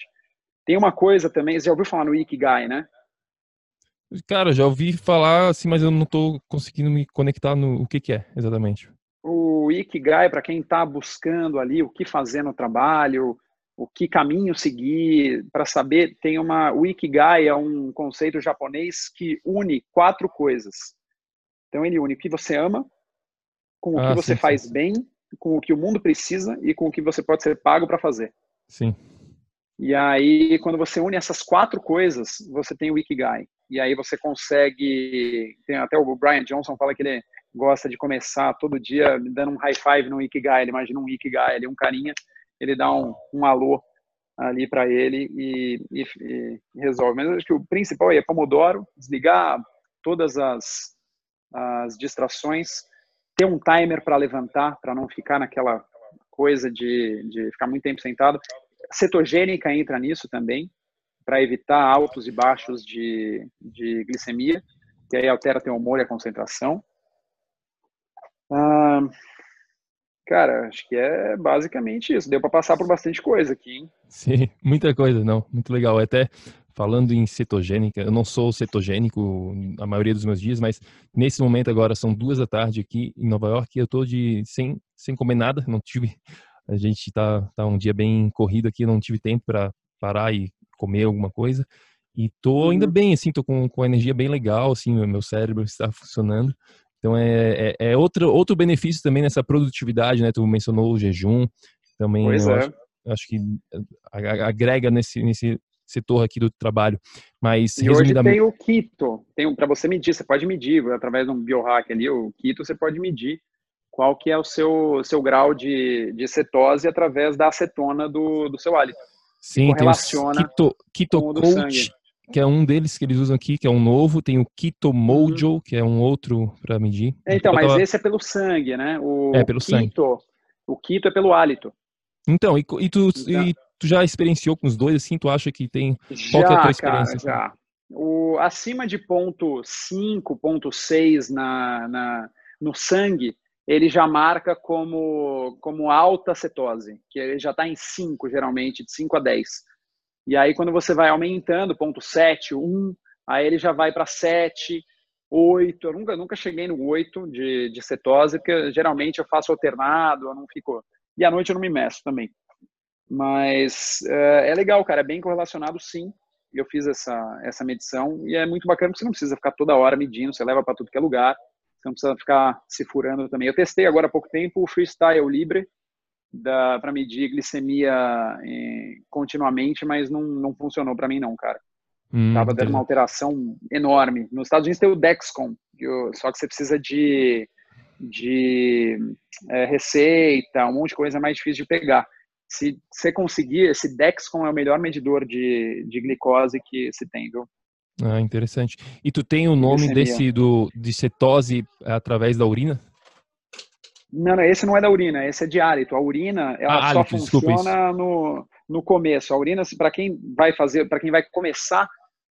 Tem uma coisa também, você já ouviu falar no Ikigai, né? Cara, já ouvi falar assim, mas eu não estou conseguindo me conectar no o que que é exatamente. O Ikigai para quem está buscando ali o que fazer no trabalho, o que caminho seguir, para saber, tem uma o Ikigai é um conceito japonês que une quatro coisas. Então ele une o que você ama com o ah, que você sim, faz sim. bem com o que o mundo precisa e com o que você pode ser pago para fazer. Sim. E aí, quando você une essas quatro coisas, você tem o Ikigai. E aí você consegue. Tem até o Brian Johnson fala que ele gosta de começar todo dia dando um high five no Ikigai. Ele imagina um Ikigai ali, um carinha, ele dá um, um alô ali para ele e, e, e, resolve. Mas acho que o principal é Pomodoro, desligar todas as, as distrações ter um timer para levantar, para não ficar naquela coisa de, de ficar muito tempo sentado. Cetogênica entra nisso também, para evitar altos e baixos de, de glicemia, que aí altera teu humor e a concentração. Ah, cara, acho que é basicamente isso. Deu para passar por bastante coisa aqui, hein? Sim, muita coisa, não. Muito legal. Até falando em cetogênica, eu não sou cetogênico a maioria dos meus dias, mas nesse momento agora são duas da tarde aqui em Nova York e eu tô de sem sem comer nada, não tive a gente tá tá um dia bem corrido aqui, não tive tempo para parar e comer alguma coisa. E tô ainda uhum. bem, assim, tô com, com energia bem legal, assim, meu cérebro (laughs) está funcionando. Então é, é, é, outro, outro benefício também nessa produtividade, né? Tu mencionou o jejum, também pois é. acho, acho, que agrega nesse, nesse setor aqui do trabalho. Mas e hoje tem o Keto, tem um, para você medir, você pode medir através de um biohack ali, o Keto você pode medir qual que é o seu, seu grau de, de cetose através da acetona do, do seu hálito. Sim, tem o Keto, Keto Coach, que é um deles que eles usam aqui, que é um novo, tem o Keto Mojo, uhum. que é um outro para medir. Então, mas tava... esse é pelo sangue, né? O é pelo Keto, sangue. O Keto é pelo hálito. Então, e, e tu, então, e tu já experienciou com os dois, assim, tu acha que tem... Já, Qual é a tua experiência? Cara, já. O, acima de ponto 5, ponto 6 na, na, no sangue, ele já marca como, como alta cetose, que ele já está em 5, geralmente, de 5 a 10. E aí, quando você vai aumentando, ponto 7, 1, aí ele já vai para 7, 8. Eu nunca, nunca cheguei no 8 de, de cetose, porque geralmente eu faço alternado, eu não fico. E à noite eu não me meço também. Mas é, é legal, cara, é bem correlacionado sim. Eu fiz essa, essa medição e é muito bacana porque você não precisa ficar toda hora medindo, você leva para tudo que é lugar, você não precisa ficar se furando também. Eu testei agora há pouco tempo o Freestyle Libre para medir glicemia eh, continuamente, mas não, não funcionou para mim não, cara. Hum, Tava dando uma alteração enorme. Nos Estados Unidos tem o Dexcom, só que você precisa de, de é, receita, um monte de coisa mais difícil de pegar se você conseguir, esse Dexcom é o melhor medidor de, de glicose que se tem, viu? Ah, interessante. E tu tem o nome desse do, de cetose através da urina? Não, não, esse não é da urina, esse é de hálito. A urina, ela ah, só hálito, funciona no, no começo. A urina, para quem vai fazer, para quem vai começar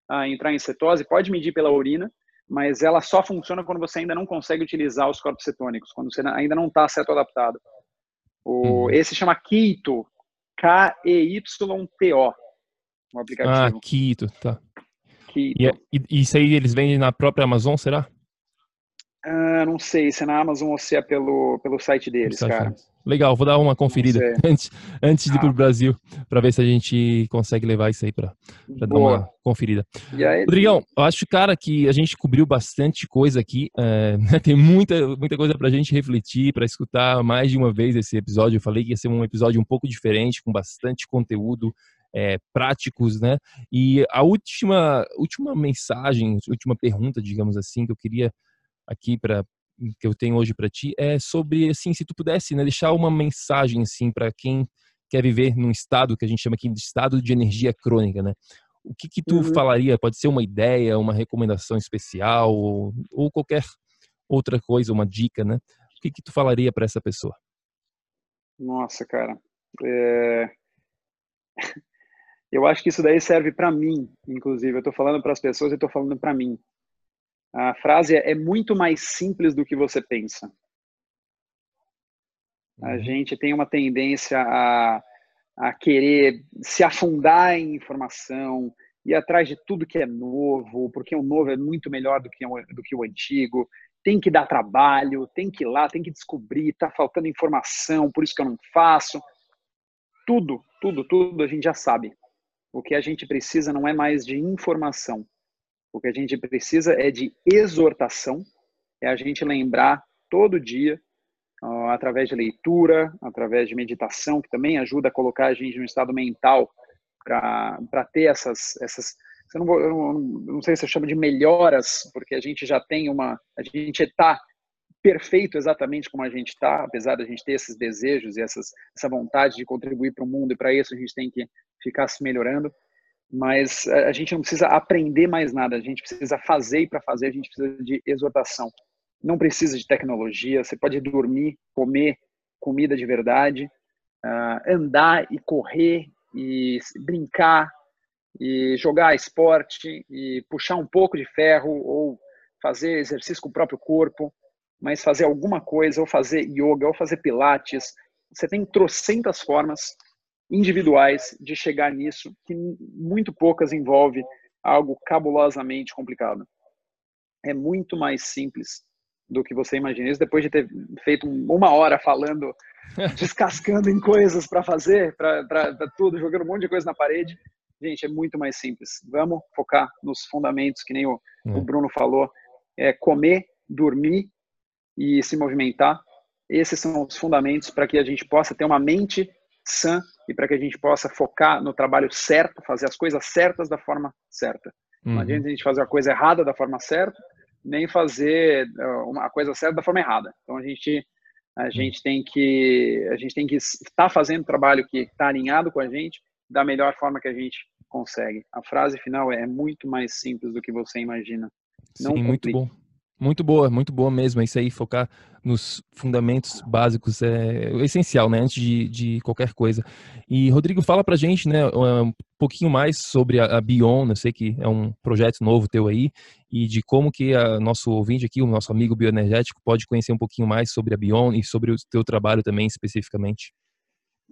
a entrar em cetose, pode medir pela urina, mas ela só funciona quando você ainda não consegue utilizar os corpos cetônicos, quando você ainda não está ceto adaptado. O, uhum. Esse chama Keto, K-E-Y-T-O, o aplicativo. Ah, Keto, tá. Keto. E, é, e, isso aí eles vendem na própria Amazon, será? Uh, não sei se é na Amazon ou se é pelo, pelo site deles, site cara. Deles. Legal, vou dar uma conferida (laughs) antes, antes de ir para o ah. Brasil, para ver se a gente consegue levar isso aí para dar uma conferida. Aí, Rodrigão, eu acho, cara, que a gente cobriu bastante coisa aqui. É, (laughs) tem muita, muita coisa para a gente refletir, para escutar mais de uma vez esse episódio. Eu falei que ia ser um episódio um pouco diferente, com bastante conteúdo. É, práticos, né? E a última, última mensagem, última pergunta, digamos assim, que eu queria aqui para que eu tenho hoje para ti é sobre assim, se tu pudesse, né, deixar uma mensagem assim para quem quer viver num estado que a gente chama aqui de estado de energia crônica, né? O que que tu uhum. falaria? Pode ser uma ideia, uma recomendação especial ou, ou qualquer outra coisa, uma dica, né? O que que tu falaria para essa pessoa? Nossa, cara, é... (laughs) eu acho que isso daí serve para mim, inclusive. Eu estou falando para as pessoas e estou falando para mim. A frase é, é muito mais simples do que você pensa. A uhum. gente tem uma tendência a, a querer se afundar em informação, ir atrás de tudo que é novo, porque o novo é muito melhor do que, do que o antigo. Tem que dar trabalho, tem que ir lá, tem que descobrir, está faltando informação, por isso que eu não faço. Tudo, tudo, tudo a gente já sabe. O que a gente precisa não é mais de informação. O que a gente precisa é de exortação, é a gente lembrar todo dia, através de leitura, através de meditação, que também ajuda a colocar a gente no estado mental para ter essas, essas eu não, vou, eu não, sei se eu chamo de melhoras, porque a gente já tem uma, a gente está perfeito exatamente como a gente está, apesar da gente ter esses desejos e essas, essa vontade de contribuir para o mundo, e para isso a gente tem que ficar se melhorando mas a gente não precisa aprender mais nada, a gente precisa fazer e para fazer a gente precisa de exortação. Não precisa de tecnologia, você pode dormir, comer comida de verdade, uh, andar e correr e brincar e jogar esporte e puxar um pouco de ferro ou fazer exercício com o próprio corpo, mas fazer alguma coisa, ou fazer yoga, ou fazer pilates. Você tem trocentas formas individuais de chegar nisso, que muito poucas envolve algo cabulosamente complicado. É muito mais simples do que você imagina. Isso depois de ter feito uma hora falando, (laughs) descascando em coisas para fazer, para tudo, jogando um monte de coisa na parede. Gente, é muito mais simples. Vamos focar nos fundamentos, que nem o, o hum. Bruno falou. É comer, dormir e se movimentar. Esses são os fundamentos para que a gente possa ter uma mente sã e para que a gente possa focar no trabalho certo, fazer as coisas certas da forma certa. Uhum. Não adianta a gente fazer a coisa errada da forma certa, nem fazer uh, uma coisa certa da forma errada. Então a gente a uhum. gente tem que a gente tem que estar fazendo o trabalho que está alinhado com a gente da melhor forma que a gente consegue. A frase final é muito mais simples do que você imagina. Não Sim, muito bom. Muito boa, muito boa mesmo. É isso aí, focar nos fundamentos básicos é essencial, né? Antes de, de qualquer coisa. E, Rodrigo, fala pra gente, né, um pouquinho mais sobre a, a Bion, eu sei que é um projeto novo teu aí, e de como que a nosso ouvinte aqui, o nosso amigo bioenergético, pode conhecer um pouquinho mais sobre a Bion e sobre o teu trabalho também especificamente.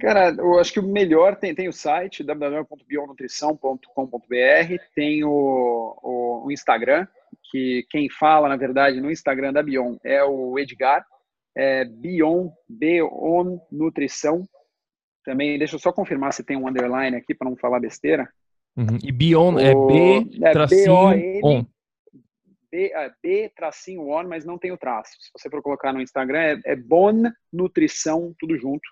Cara, eu acho que o melhor tem, tem o site www.bionnutrição.com.br, tem o, o, o Instagram, que quem fala, na verdade, no Instagram da Bion é o Edgar, é Bion, Bion Nutrição. Também, deixa eu só confirmar se tem um underline aqui para não falar besteira. Uhum. E Bion é B é tracinho on. B, é, B tracinho on, mas não tem o traço. Se você for colocar no Instagram, é, é Bon Nutrição, tudo junto.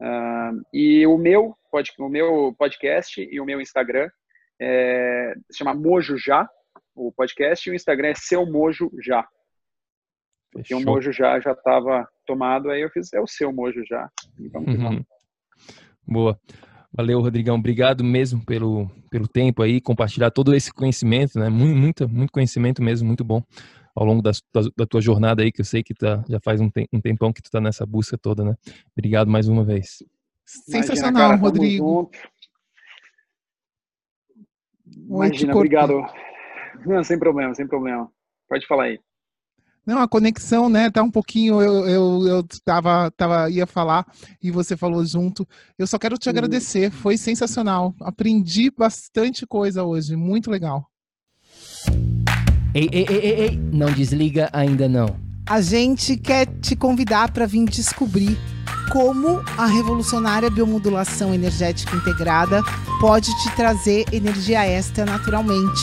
Uh, e o meu, o meu podcast e o meu Instagram é, se chama Mojo Já, o podcast, e o Instagram é Seu Mojo Já. Porque o Mojo Já já estava tomado, aí eu fiz, é o Seu Mojo Já. Uhum. Boa. Valeu, Rodrigão. Obrigado mesmo pelo, pelo tempo aí, compartilhar todo esse conhecimento, né? Muito, muito, muito conhecimento mesmo, muito bom ao longo da, da, tua jornada aí, que eu sei que tá, já faz um, te, um tempão que tu tá nessa busca toda, né? Obrigado mais uma vez. Sensacional, Imagina, cara, Rodrigo. Imagina, obrigado. Não, sem problema, sem problema. Pode falar aí. Não, a conexão, né, tá um pouquinho, eu, eu, eu tava, tava, ia falar e você falou junto. Eu só quero te uhum. agradecer, foi sensacional. Aprendi bastante coisa hoje, muito legal. Ei, ei, ei, ei, ei, não desliga ainda não. A gente quer te convidar para vir descobrir como a revolucionária biomodulação energética integrada pode te trazer energia extra naturalmente,